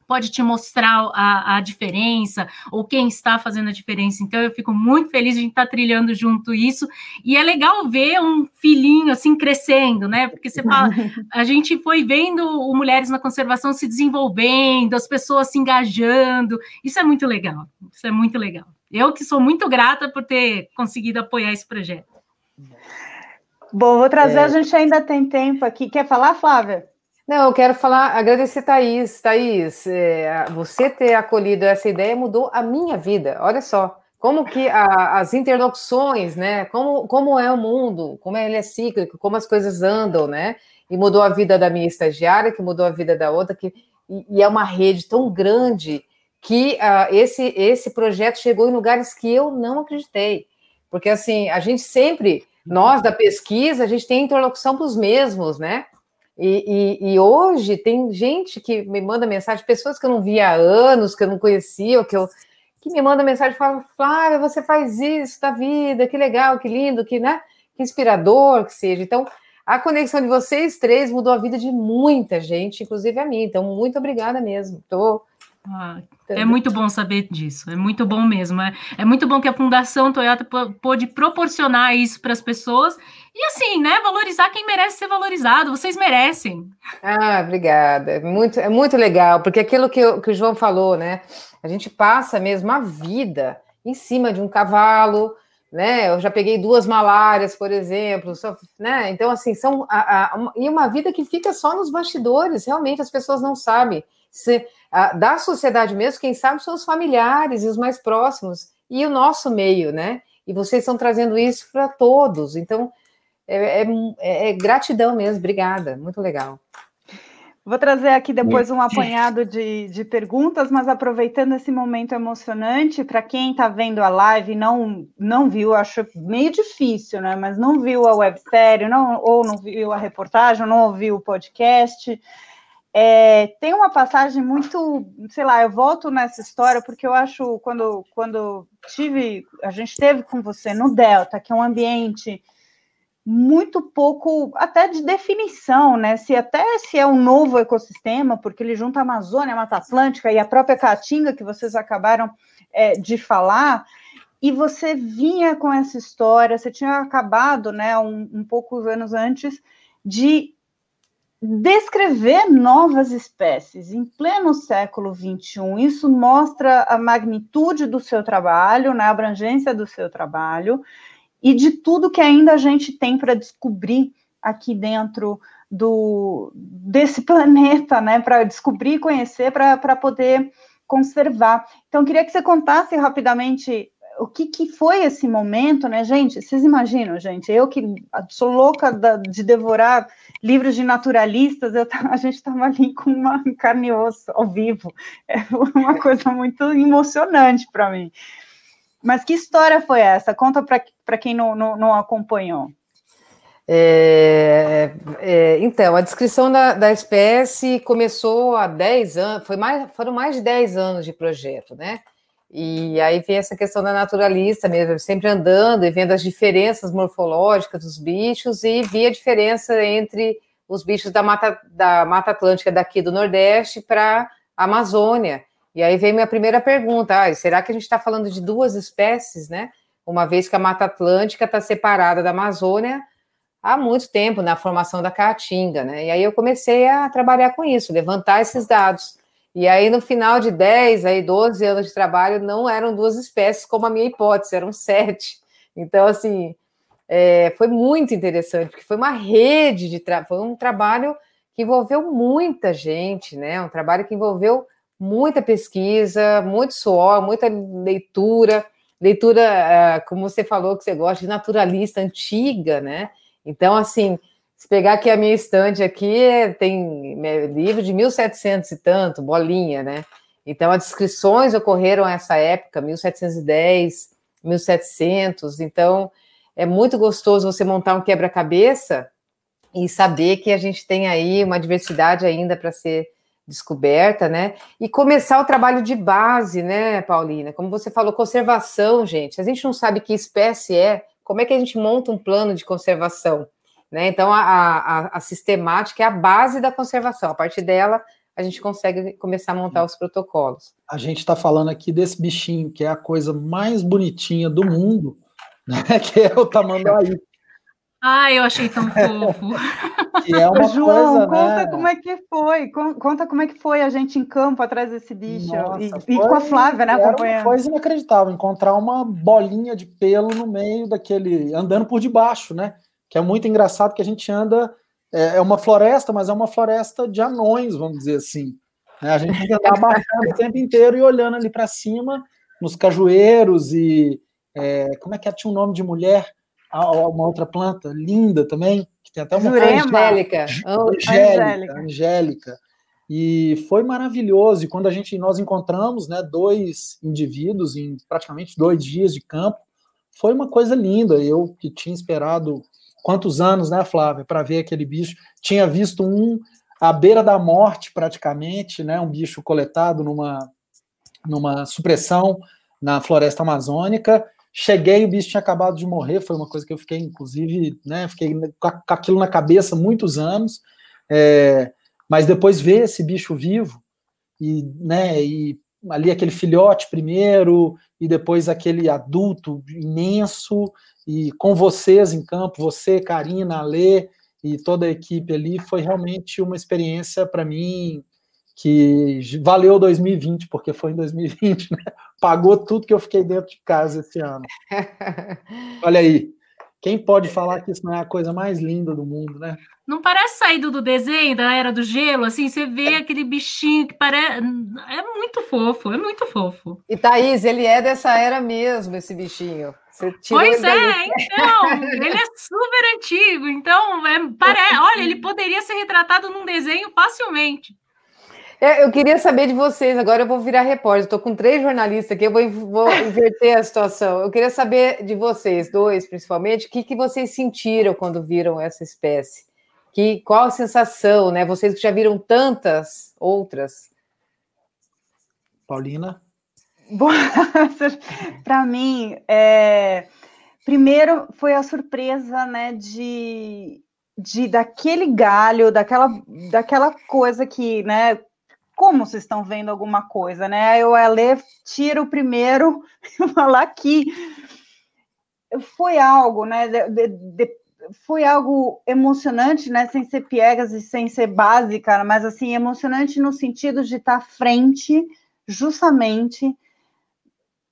pode te mostrar a, a, diferença, ou quem está fazendo a diferença. Então, eu fico muito feliz de estar trilhando junto isso. E é legal ver um filhinho assim crescendo, né? Porque você fala, a gente foi vendo o Mulheres na Conservação se desenvolvendo, as pessoas se engajando. Isso é muito legal. Isso é muito legal. Eu que sou muito grata por ter conseguido apoiar esse projeto. Bom, vou trazer, é... a gente ainda tem tempo aqui. Quer falar, Flávia? Não, eu quero falar, agradecer, Thaís. Thaís, é, você ter acolhido essa ideia mudou a minha vida. Olha só, como que a, as interlocuções, né? Como, como é o mundo, como ele é cíclico, como as coisas andam, né? E mudou a vida da minha estagiária, que mudou a vida da outra, que, e, e é uma rede tão grande que uh, esse, esse projeto chegou em lugares que eu não acreditei. Porque, assim, a gente sempre, nós da pesquisa, a gente tem interlocução com os mesmos, né? E, e, e, hoje tem gente que me manda mensagem, pessoas que eu não via há anos, que eu não conhecia, que, eu, que me manda mensagem e fala, Flávia, você faz isso da vida, que legal, que lindo, que, né, que inspirador que seja. Então, a conexão de vocês três mudou a vida de muita gente, inclusive a mim. Então, muito obrigada mesmo. Estou ah, é muito bom saber disso, é muito bom mesmo. É, é muito bom que a Fundação Toyota pôde proporcionar isso para as pessoas e, assim, né, valorizar quem merece ser valorizado. Vocês merecem. Ah, obrigada. É muito, é muito legal, porque aquilo que, que o João falou, né? A gente passa mesmo a vida em cima de um cavalo, né? Eu já peguei duas malárias, por exemplo, só, né? Então, assim, são a, a, e uma vida que fica só nos bastidores, realmente as pessoas não sabem. Se, a, da sociedade mesmo, quem sabe são os familiares e os mais próximos, e o nosso meio, né? E vocês estão trazendo isso para todos. Então, é, é, é, é, gratidão mesmo, obrigada, muito legal. Vou trazer aqui depois um apanhado de, de perguntas, mas aproveitando esse momento emocionante, para quem está vendo a live e não, não viu, acho meio difícil, né? Mas não viu a websérie, não, ou não viu a reportagem, ou não ouviu o podcast. É, tem uma passagem muito, sei lá, eu volto nessa história porque eu acho quando quando tive, a gente teve com você no Delta, que é um ambiente muito pouco até de definição, né? Se até se é um novo ecossistema, porque ele junta a Amazônia, a Mata Atlântica e a própria Caatinga que vocês acabaram é, de falar, e você vinha com essa história, você tinha acabado, né, um, um poucos anos antes, de descrever novas espécies em pleno século XXI. Isso mostra a magnitude do seu trabalho, né, a abrangência do seu trabalho e de tudo que ainda a gente tem para descobrir aqui dentro do desse planeta, né, para descobrir conhecer, para poder conservar. Então, queria que você contasse rapidamente o que, que foi esse momento, né, gente? Vocês imaginam, gente? Eu que sou louca da, de devorar livros de naturalistas, eu, a gente estava ali com uma carne e osso ao vivo. É uma coisa muito emocionante para mim. Mas que história foi essa? Conta para quem não, não, não acompanhou. É, é, então, a descrição da, da, espécie começou há 10 anos, foi mais, foram mais de 10 anos de projeto, né? E aí vem essa questão da naturalista mesmo, sempre andando e vendo as diferenças morfológicas dos bichos e via a diferença entre os bichos da Mata, da Mata Atlântica daqui do Nordeste para a Amazônia. E aí vem minha primeira pergunta: ah, será que a gente está falando de duas espécies, né? Uma vez que a Mata Atlântica está separada da Amazônia há muito tempo na formação da Caatinga, né? E aí eu comecei a trabalhar com isso, levantar esses dados. E aí, no final de 10, aí 12 anos de trabalho, não eram duas espécies, como a minha hipótese, eram sete. Então, assim, é, foi muito interessante, porque foi uma rede de trabalho, foi um trabalho que envolveu muita gente, né? Um trabalho que envolveu muita pesquisa, muito suor, muita leitura, leitura, é, como você falou que você gosta, de naturalista antiga, né? Então, assim, se pegar aqui a minha estante aqui, tem livro de 1700 e tanto, bolinha, né? Então, as descrições ocorreram nessa época, 1710, 1700. Então, é muito gostoso você montar um quebra-cabeça e saber que a gente tem aí uma diversidade ainda para ser descoberta, né? E começar o trabalho de base, né, Paulina? Como você falou, conservação, gente. A gente não sabe que espécie é, como é que a gente monta um plano de conservação? Né? Então, a, a, a sistemática é a base da conservação. A partir dela, a gente consegue começar a montar os protocolos. A gente está falando aqui desse bichinho, que é a coisa mais bonitinha do mundo, né? que é o tamanduaí. Ah, eu achei tão fofo. Que é uma João, coisa, conta né? como é que foi. Conta como é que foi a gente em campo atrás desse bicho. Nossa, e, foi, e, com a Flávia, né, acompanhando. Uma coisa inacreditável, encontrar uma bolinha de pelo no meio daquele. andando por debaixo, né? Que é muito engraçado que a gente anda, é, é uma floresta, mas é uma floresta de anões, vamos dizer assim. Né? A gente tem que andar abaixando o tempo inteiro e olhando ali para cima, nos cajueiros e. É, como é que é? Tinha um nome de mulher? Uma outra planta linda também, que tem até uma. Angélica. Angélica. Angélica. E foi maravilhoso. E quando a gente nós encontramos, né, dois indivíduos em praticamente dois dias de campo, foi uma coisa linda. Eu que tinha esperado quantos anos, né, Flávia, para ver aquele bicho, tinha visto um à beira da morte praticamente, né, um bicho coletado numa numa supressão na floresta amazônica. Cheguei, o bicho tinha acabado de morrer, foi uma coisa que eu fiquei, inclusive, né, fiquei com aquilo na cabeça muitos anos. É, mas depois ver esse bicho vivo e, né, e ali aquele filhote primeiro e depois aquele adulto imenso e com vocês em campo, você, Karina, Alê e toda a equipe ali, foi realmente uma experiência para mim que valeu 2020, porque foi em 2020, né? Pagou tudo que eu fiquei dentro de casa esse ano. Olha aí, quem pode falar que isso não é a coisa mais linda do mundo, né? Não parece saído do desenho da Era do Gelo, assim, você vê aquele bichinho que parece... É muito fofo, é muito fofo. E Thaís, ele é dessa era mesmo, esse bichinho. Pois é, então, ele é super antigo, então, é, pare... olha, ele poderia ser retratado num desenho facilmente. É, eu queria saber de vocês, agora eu vou virar repórter, estou com três jornalistas aqui, eu vou, vou inverter a situação. Eu queria saber de vocês, dois principalmente, o que, que vocês sentiram quando viram essa espécie? Que, qual a sensação, né? Vocês que já viram tantas outras. Paulina? Para mim, é... primeiro foi a surpresa, né, de, de daquele galho, daquela, daquela coisa que, né, como vocês estão vendo alguma coisa, né? Aí o Ale tira o primeiro e fala aqui. Foi algo, né? De, de, foi algo emocionante, né? Sem ser piegas e sem ser básica, mas assim, emocionante no sentido de estar à frente, justamente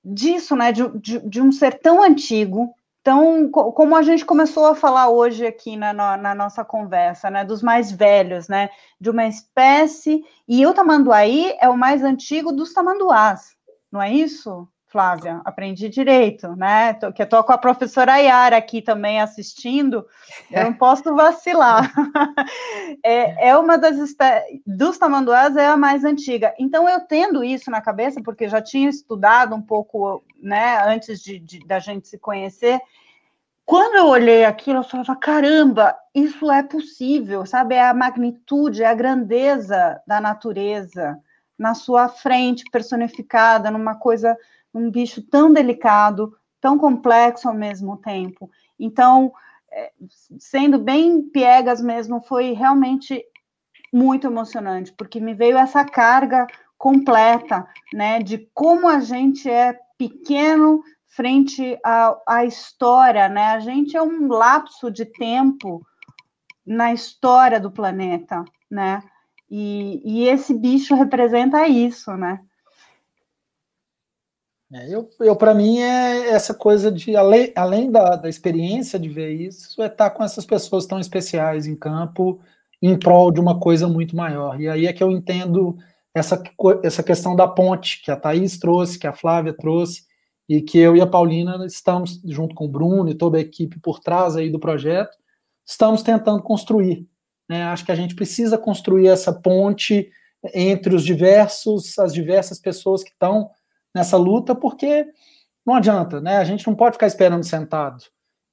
disso, né? De, de, de um ser tão antigo, então, como a gente começou a falar hoje aqui na, na, na, nossa conversa, né, dos mais velhos, né, de uma espécie, e o tamanduaí é o mais antigo dos tamanduás, não é isso, Flávia? Aprendi direito, né? Tô, que eu tô com a professora Yara aqui também assistindo, eu não posso vacilar. é, é uma das dos tamanduás é a mais antiga. Então, eu tendo isso na cabeça, porque já tinha estudado um pouco, né, antes de, de da gente se conhecer, quando eu olhei aquilo, eu falava, caramba, isso é possível, sabe? É a magnitude, é a grandeza da natureza na sua frente, personificada numa coisa, um bicho tão delicado, tão complexo ao mesmo tempo. Então, é, sendo bem piegas mesmo, foi realmente muito emocionante, porque me veio essa carga completa, né, de como a gente é pequeno frente à, à história, né? A gente é um lapso de tempo na história do planeta, né? E, e esse bicho representa isso, né? É, eu, eu para mim é essa coisa de além, além da, da experiência de ver isso, é estar com essas pessoas tão especiais em campo em prol de uma coisa muito maior. E aí é que eu entendo essa, essa questão da ponte que a Thaís trouxe, que a Flávia trouxe, e que eu e a Paulina estamos, junto com o Bruno e toda a equipe por trás aí do projeto, estamos tentando construir. Né? Acho que a gente precisa construir essa ponte entre os diversos, as diversas pessoas que estão nessa luta, porque não adianta, né? A gente não pode ficar esperando sentado.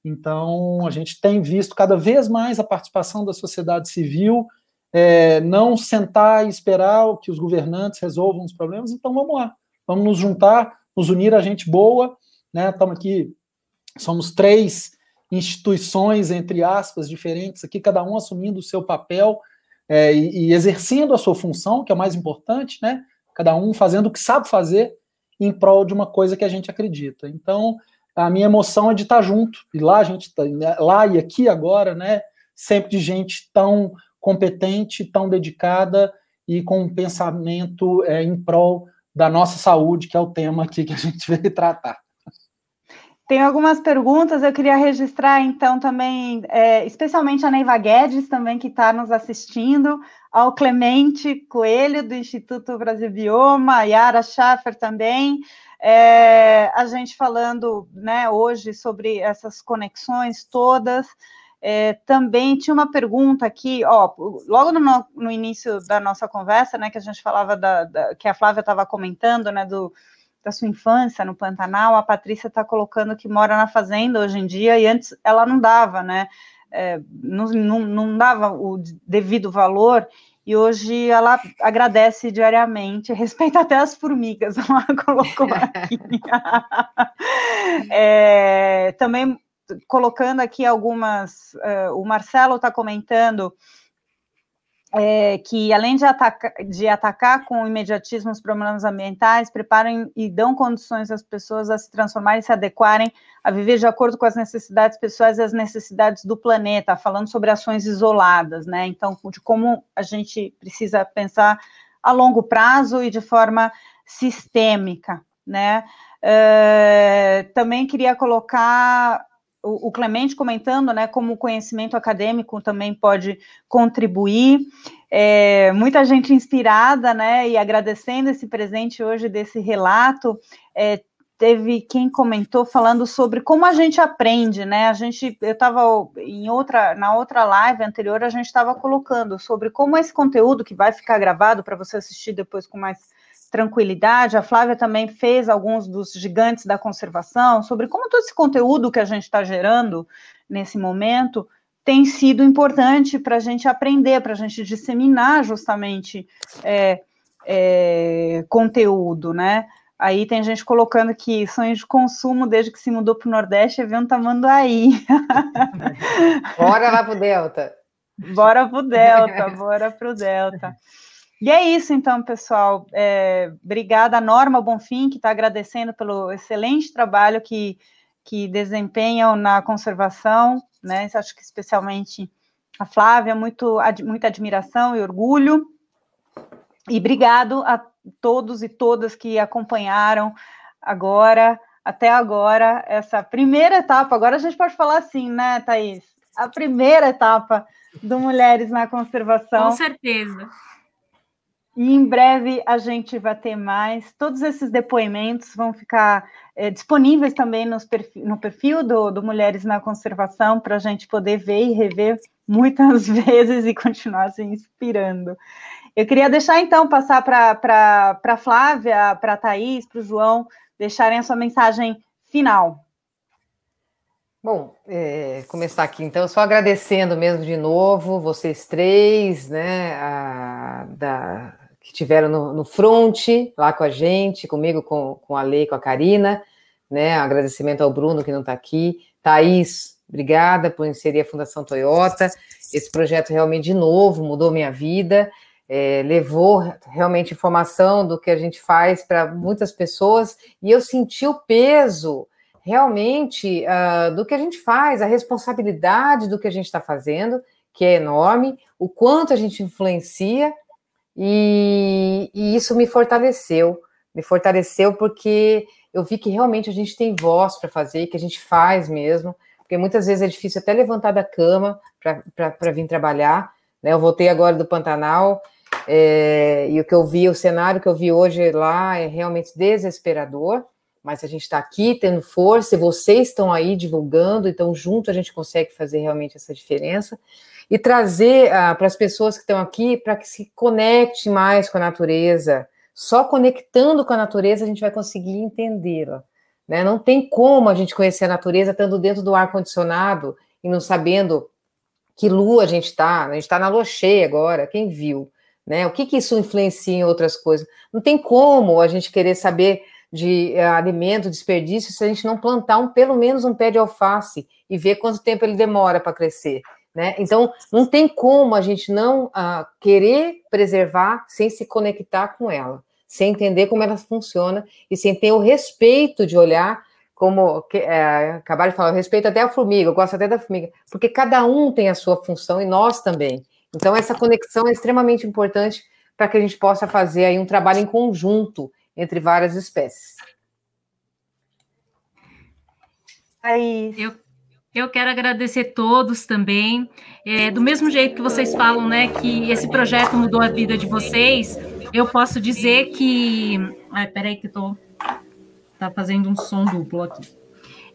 Então, a gente tem visto cada vez mais a participação da sociedade civil, é, não sentar e esperar que os governantes resolvam os problemas. Então, vamos lá, vamos nos juntar, nos unir a gente boa, né? Estamos aqui, somos três instituições, entre aspas, diferentes aqui, cada um assumindo o seu papel é, e, e, exercendo a sua função, que é o mais importante, né? Cada um fazendo o que sabe fazer em prol de uma coisa que a gente acredita. Então, a minha emoção é de estar junto, e lá a gente tá, né, lá e aqui agora, né? Sempre de gente tão competente, tão dedicada e com um pensamento é, em prol da nossa saúde, que é o tema aqui que a gente veio tratar. tem algumas perguntas, eu queria registrar, então, também, é, especialmente a Neiva Guedes, também, que está nos assistindo, ao Clemente Coelho, do Instituto Brasil Bioma, a Yara Schaffer também, é, a gente falando, né, hoje sobre essas conexões todas, é, também tinha uma pergunta aqui, ó, logo no, no, início da nossa conversa, né, que a gente falava da, da que a Flávia estava comentando, né, do da sua infância no Pantanal, a Patrícia está colocando que mora na fazenda hoje em dia, e antes ela não dava, né? É, não, não, não dava o devido valor, e hoje ela agradece diariamente, respeita até as formigas, ela colocou aqui. é, também colocando aqui algumas, uh, o Marcelo está comentando é, que além de, ataca, de atacar com imediatismo os problemas ambientais, preparam e dão condições às pessoas a se transformarem e se adequarem a viver de acordo com as necessidades pessoais e as necessidades do planeta, falando sobre ações isoladas, né? Então, de como a gente precisa pensar a longo prazo e de forma sistêmica, né? Uh, também queria colocar o, Clemente comentando, né, como o conhecimento acadêmico também pode contribuir, é, muita gente inspirada, né, e agradecendo esse presente hoje desse relato, é, teve quem comentou falando sobre como a gente aprende, né, a gente, eu estava em outra, na outra live anterior, a gente estava colocando sobre como esse conteúdo que vai ficar gravado para você assistir depois com mais tranquilidade. A Flávia também fez alguns dos gigantes da conservação sobre como todo esse conteúdo que a gente está gerando nesse momento tem sido importante para a gente aprender, para a gente disseminar justamente é, é, conteúdo, né? Aí tem gente colocando que sonho de consumo desde que se mudou para o Nordeste é ver um tamanduaí. Bora lá para o Delta. Bora para o Delta, bora para o Delta. E é isso, então, pessoal. É, obrigada Norma Bonfim, que está agradecendo pelo excelente trabalho que, que desempenham na conservação, né? Acho que especialmente a Flávia, muito, ad, muita admiração e orgulho. E obrigado a todos e todas que acompanharam agora, até agora, essa primeira etapa. Agora a gente pode falar assim, né, Thaís? A primeira etapa do Mulheres na Conservação. Com certeza. E em breve a gente vai ter mais. Todos esses depoimentos vão ficar é, disponíveis também perfil, no perfil do, do Mulheres na Conservação para a gente poder ver e rever muitas vezes e continuar se inspirando. Eu queria deixar então passar para a Flávia, para a Thaís, para o João, deixarem a sua mensagem final. Bom, é, começar aqui então, só agradecendo mesmo de novo vocês três, né, a, da, que tiveram no, no front lá com a gente, comigo, com, com a Lei, com a Karina, né? Agradecimento ao Bruno que não está aqui. Thaís, obrigada por inserir a Fundação Toyota. Esse projeto realmente, de novo, mudou minha vida, é, levou realmente informação do que a gente faz para muitas pessoas, e eu senti o peso realmente uh, do que a gente faz, a responsabilidade do que a gente está fazendo, que é enorme, o quanto a gente influencia e, e, isso me fortaleceu, me fortaleceu porque eu vi que realmente a gente tem voz para fazer, que a gente faz mesmo, porque muitas vezes é difícil até levantar da cama para vir trabalhar. Né? Eu voltei agora do Pantanal é, e o que eu vi, o cenário que eu vi hoje lá é realmente desesperador, mas a gente está aqui tendo força e vocês estão aí divulgando, então junto a gente consegue fazer realmente essa diferença e trazer ah, para as pessoas que estão aqui para que se conecte mais com a natureza. Só conectando com a natureza a gente vai conseguir entendê-la. Né? Não tem como a gente conhecer a natureza estando dentro do ar condicionado e não sabendo que lua a gente está. A gente está na lua cheia agora. Quem viu? Né? O que, que isso influencia em outras coisas? Não tem como a gente querer saber de uh, alimento, desperdício, se a gente não plantar um, pelo menos um pé de alface e ver quanto tempo ele demora para crescer. Né? Então, não tem como a gente não uh, querer preservar sem se conectar com ela, sem entender como ela funciona e sem ter o respeito de olhar como é, acabaram de falar, eu respeito até a formiga, eu gosto até da formiga, porque cada um tem a sua função e nós também. Então, essa conexão é extremamente importante para que a gente possa fazer aí um trabalho em conjunto entre várias espécies. Thaís. Eu, eu quero agradecer todos também. É, do mesmo jeito que vocês falam, né, que esse projeto mudou a vida de vocês, eu posso dizer que. Ai, peraí, que tô. Tá fazendo um som duplo aqui.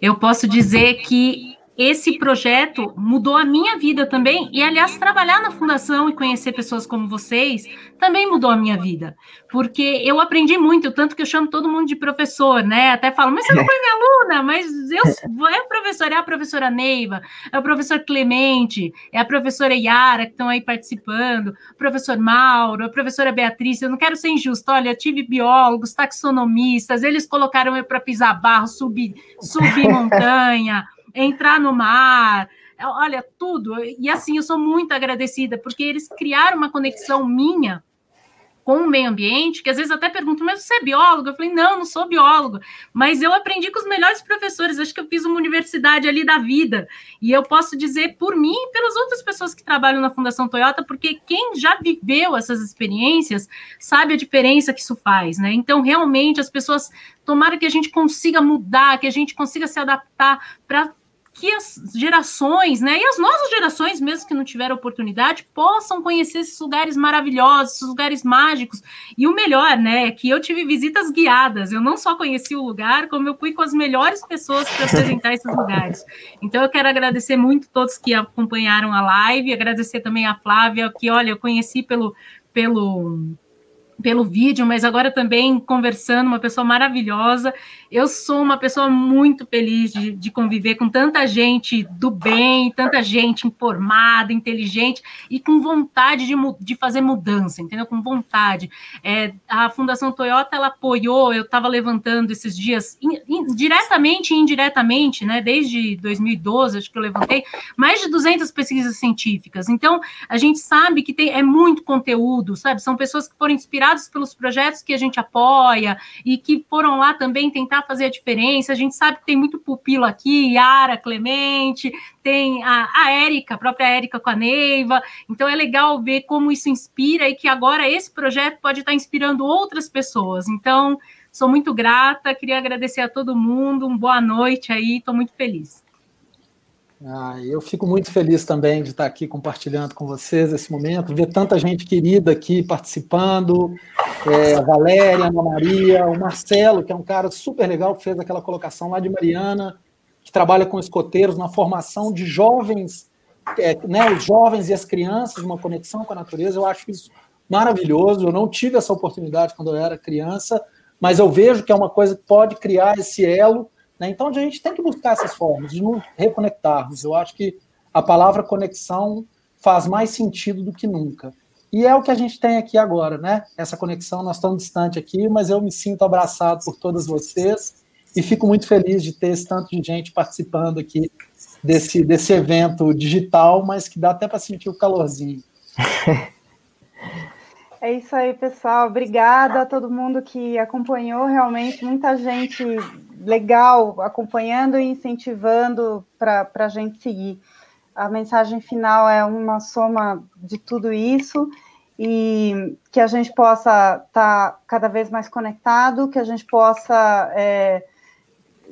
Eu posso dizer que esse projeto mudou a minha vida também. E, aliás, trabalhar na fundação e conhecer pessoas como vocês também mudou a minha vida. Porque eu aprendi muito, tanto que eu chamo todo mundo de professor, né? Até falo, mas você não foi minha aluna, mas eu é a professora, é a professora Neiva, é o professor Clemente, é a professora Yara, que estão aí participando, o professor Mauro, a professora Beatriz. Eu não quero ser injusto, olha, tive biólogos, taxonomistas, eles colocaram eu para pisar barro, subir, subir montanha entrar no mar, olha, tudo. E assim, eu sou muito agradecida, porque eles criaram uma conexão minha com o meio ambiente, que às vezes até perguntam, mas você é biólogo? Eu falei, não, não sou biólogo, mas eu aprendi com os melhores professores, acho que eu fiz uma universidade ali da vida, e eu posso dizer por mim e pelas outras pessoas que trabalham na Fundação Toyota, porque quem já viveu essas experiências sabe a diferença que isso faz, né? Então, realmente, as pessoas, tomara que a gente consiga mudar, que a gente consiga se adaptar para que as gerações, né, e as nossas gerações, mesmo que não tiveram oportunidade, possam conhecer esses lugares maravilhosos, esses lugares mágicos. E o melhor, né, é que eu tive visitas guiadas. Eu não só conheci o lugar, como eu fui com as melhores pessoas para apresentar esses lugares. Então eu quero agradecer muito todos que acompanharam a live, agradecer também a Flávia, que olha, eu conheci pelo pelo pelo vídeo, mas agora também conversando, uma pessoa maravilhosa. Eu sou uma pessoa muito feliz de, de, conviver com tanta gente do bem, tanta gente informada, inteligente e com vontade de, de fazer mudança, entendeu? Com vontade. É, a Fundação Toyota, ela apoiou, eu estava levantando esses dias, in, in, diretamente e indiretamente, né, desde 2012, acho que eu levantei, mais de 200 pesquisas científicas. Então, a gente sabe que tem, é muito conteúdo, sabe? São pessoas que foram inspiradas inspirados pelos projetos que a gente apoia e que foram lá também tentar fazer a diferença. A gente sabe que tem muito pupilo aqui, Yara, Clemente, tem a, a Érica, a própria Érica com a Neiva. Então é legal ver como isso inspira e que agora esse projeto pode estar inspirando outras pessoas. Então, sou muito grata, queria agradecer a todo mundo, uma boa noite aí, estou muito feliz. Ah, eu fico muito feliz também de estar aqui compartilhando com vocês esse momento, ver tanta gente querida aqui participando, é, a Valéria, a Ana Maria, o Marcelo, que é um cara super legal, que fez aquela colocação lá de Mariana, que trabalha com escoteiros na formação de jovens, é, né, os jovens e as crianças, uma conexão com a natureza, eu acho isso maravilhoso, eu não tive essa oportunidade quando eu era criança, mas eu vejo que é uma coisa que pode criar esse elo né? Então a gente tem que buscar essas formas de nos reconectarmos. Eu acho que a palavra conexão faz mais sentido do que nunca. E é o que a gente tem aqui agora, né? Essa conexão, nós estamos distante aqui, mas eu me sinto abraçado por todas vocês e fico muito feliz de ter esse tanto de gente participando aqui desse, desse evento digital, mas que dá até para sentir o calorzinho. É isso aí, pessoal. Obrigada a todo mundo que acompanhou. Realmente, muita gente legal acompanhando e incentivando para a gente seguir. A mensagem final é uma soma de tudo isso e que a gente possa estar tá cada vez mais conectado, que a gente possa é,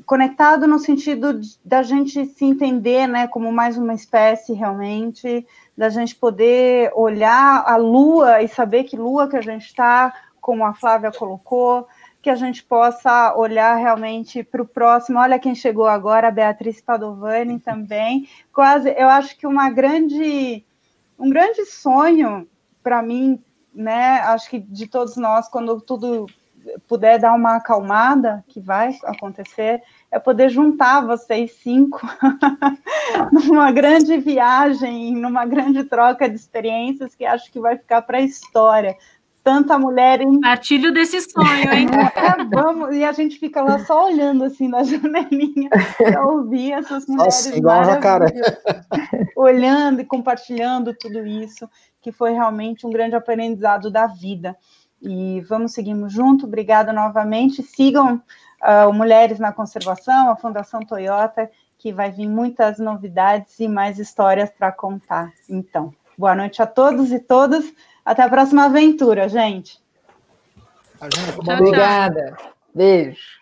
conectado no sentido da gente se entender, né, como mais uma espécie realmente, da gente poder olhar a Lua e saber que Lua que a gente está, como a Flávia colocou, que a gente possa olhar realmente para o próximo. Olha quem chegou agora, a Beatriz Padovani também. Quase, eu acho que uma grande, um grande sonho para mim, né? Acho que de todos nós, quando tudo puder dar uma acalmada, que vai acontecer, é poder juntar vocês cinco numa grande viagem, numa grande troca de experiências que acho que vai ficar para a história tanta mulher. Em... Partilho desse sonho, hein? É, vamos, e a gente fica lá só olhando assim na janelinha para ouvir essas mulheres Nossa, igual a cara. olhando e compartilhando tudo isso, que foi realmente um grande aprendizado da vida. E vamos seguimos junto. Obrigada novamente. Sigam uh, Mulheres na Conservação, a Fundação Toyota, que vai vir muitas novidades e mais histórias para contar. Então, boa noite a todos e todas. Até a próxima aventura, gente. Tchau, Obrigada. Beijo.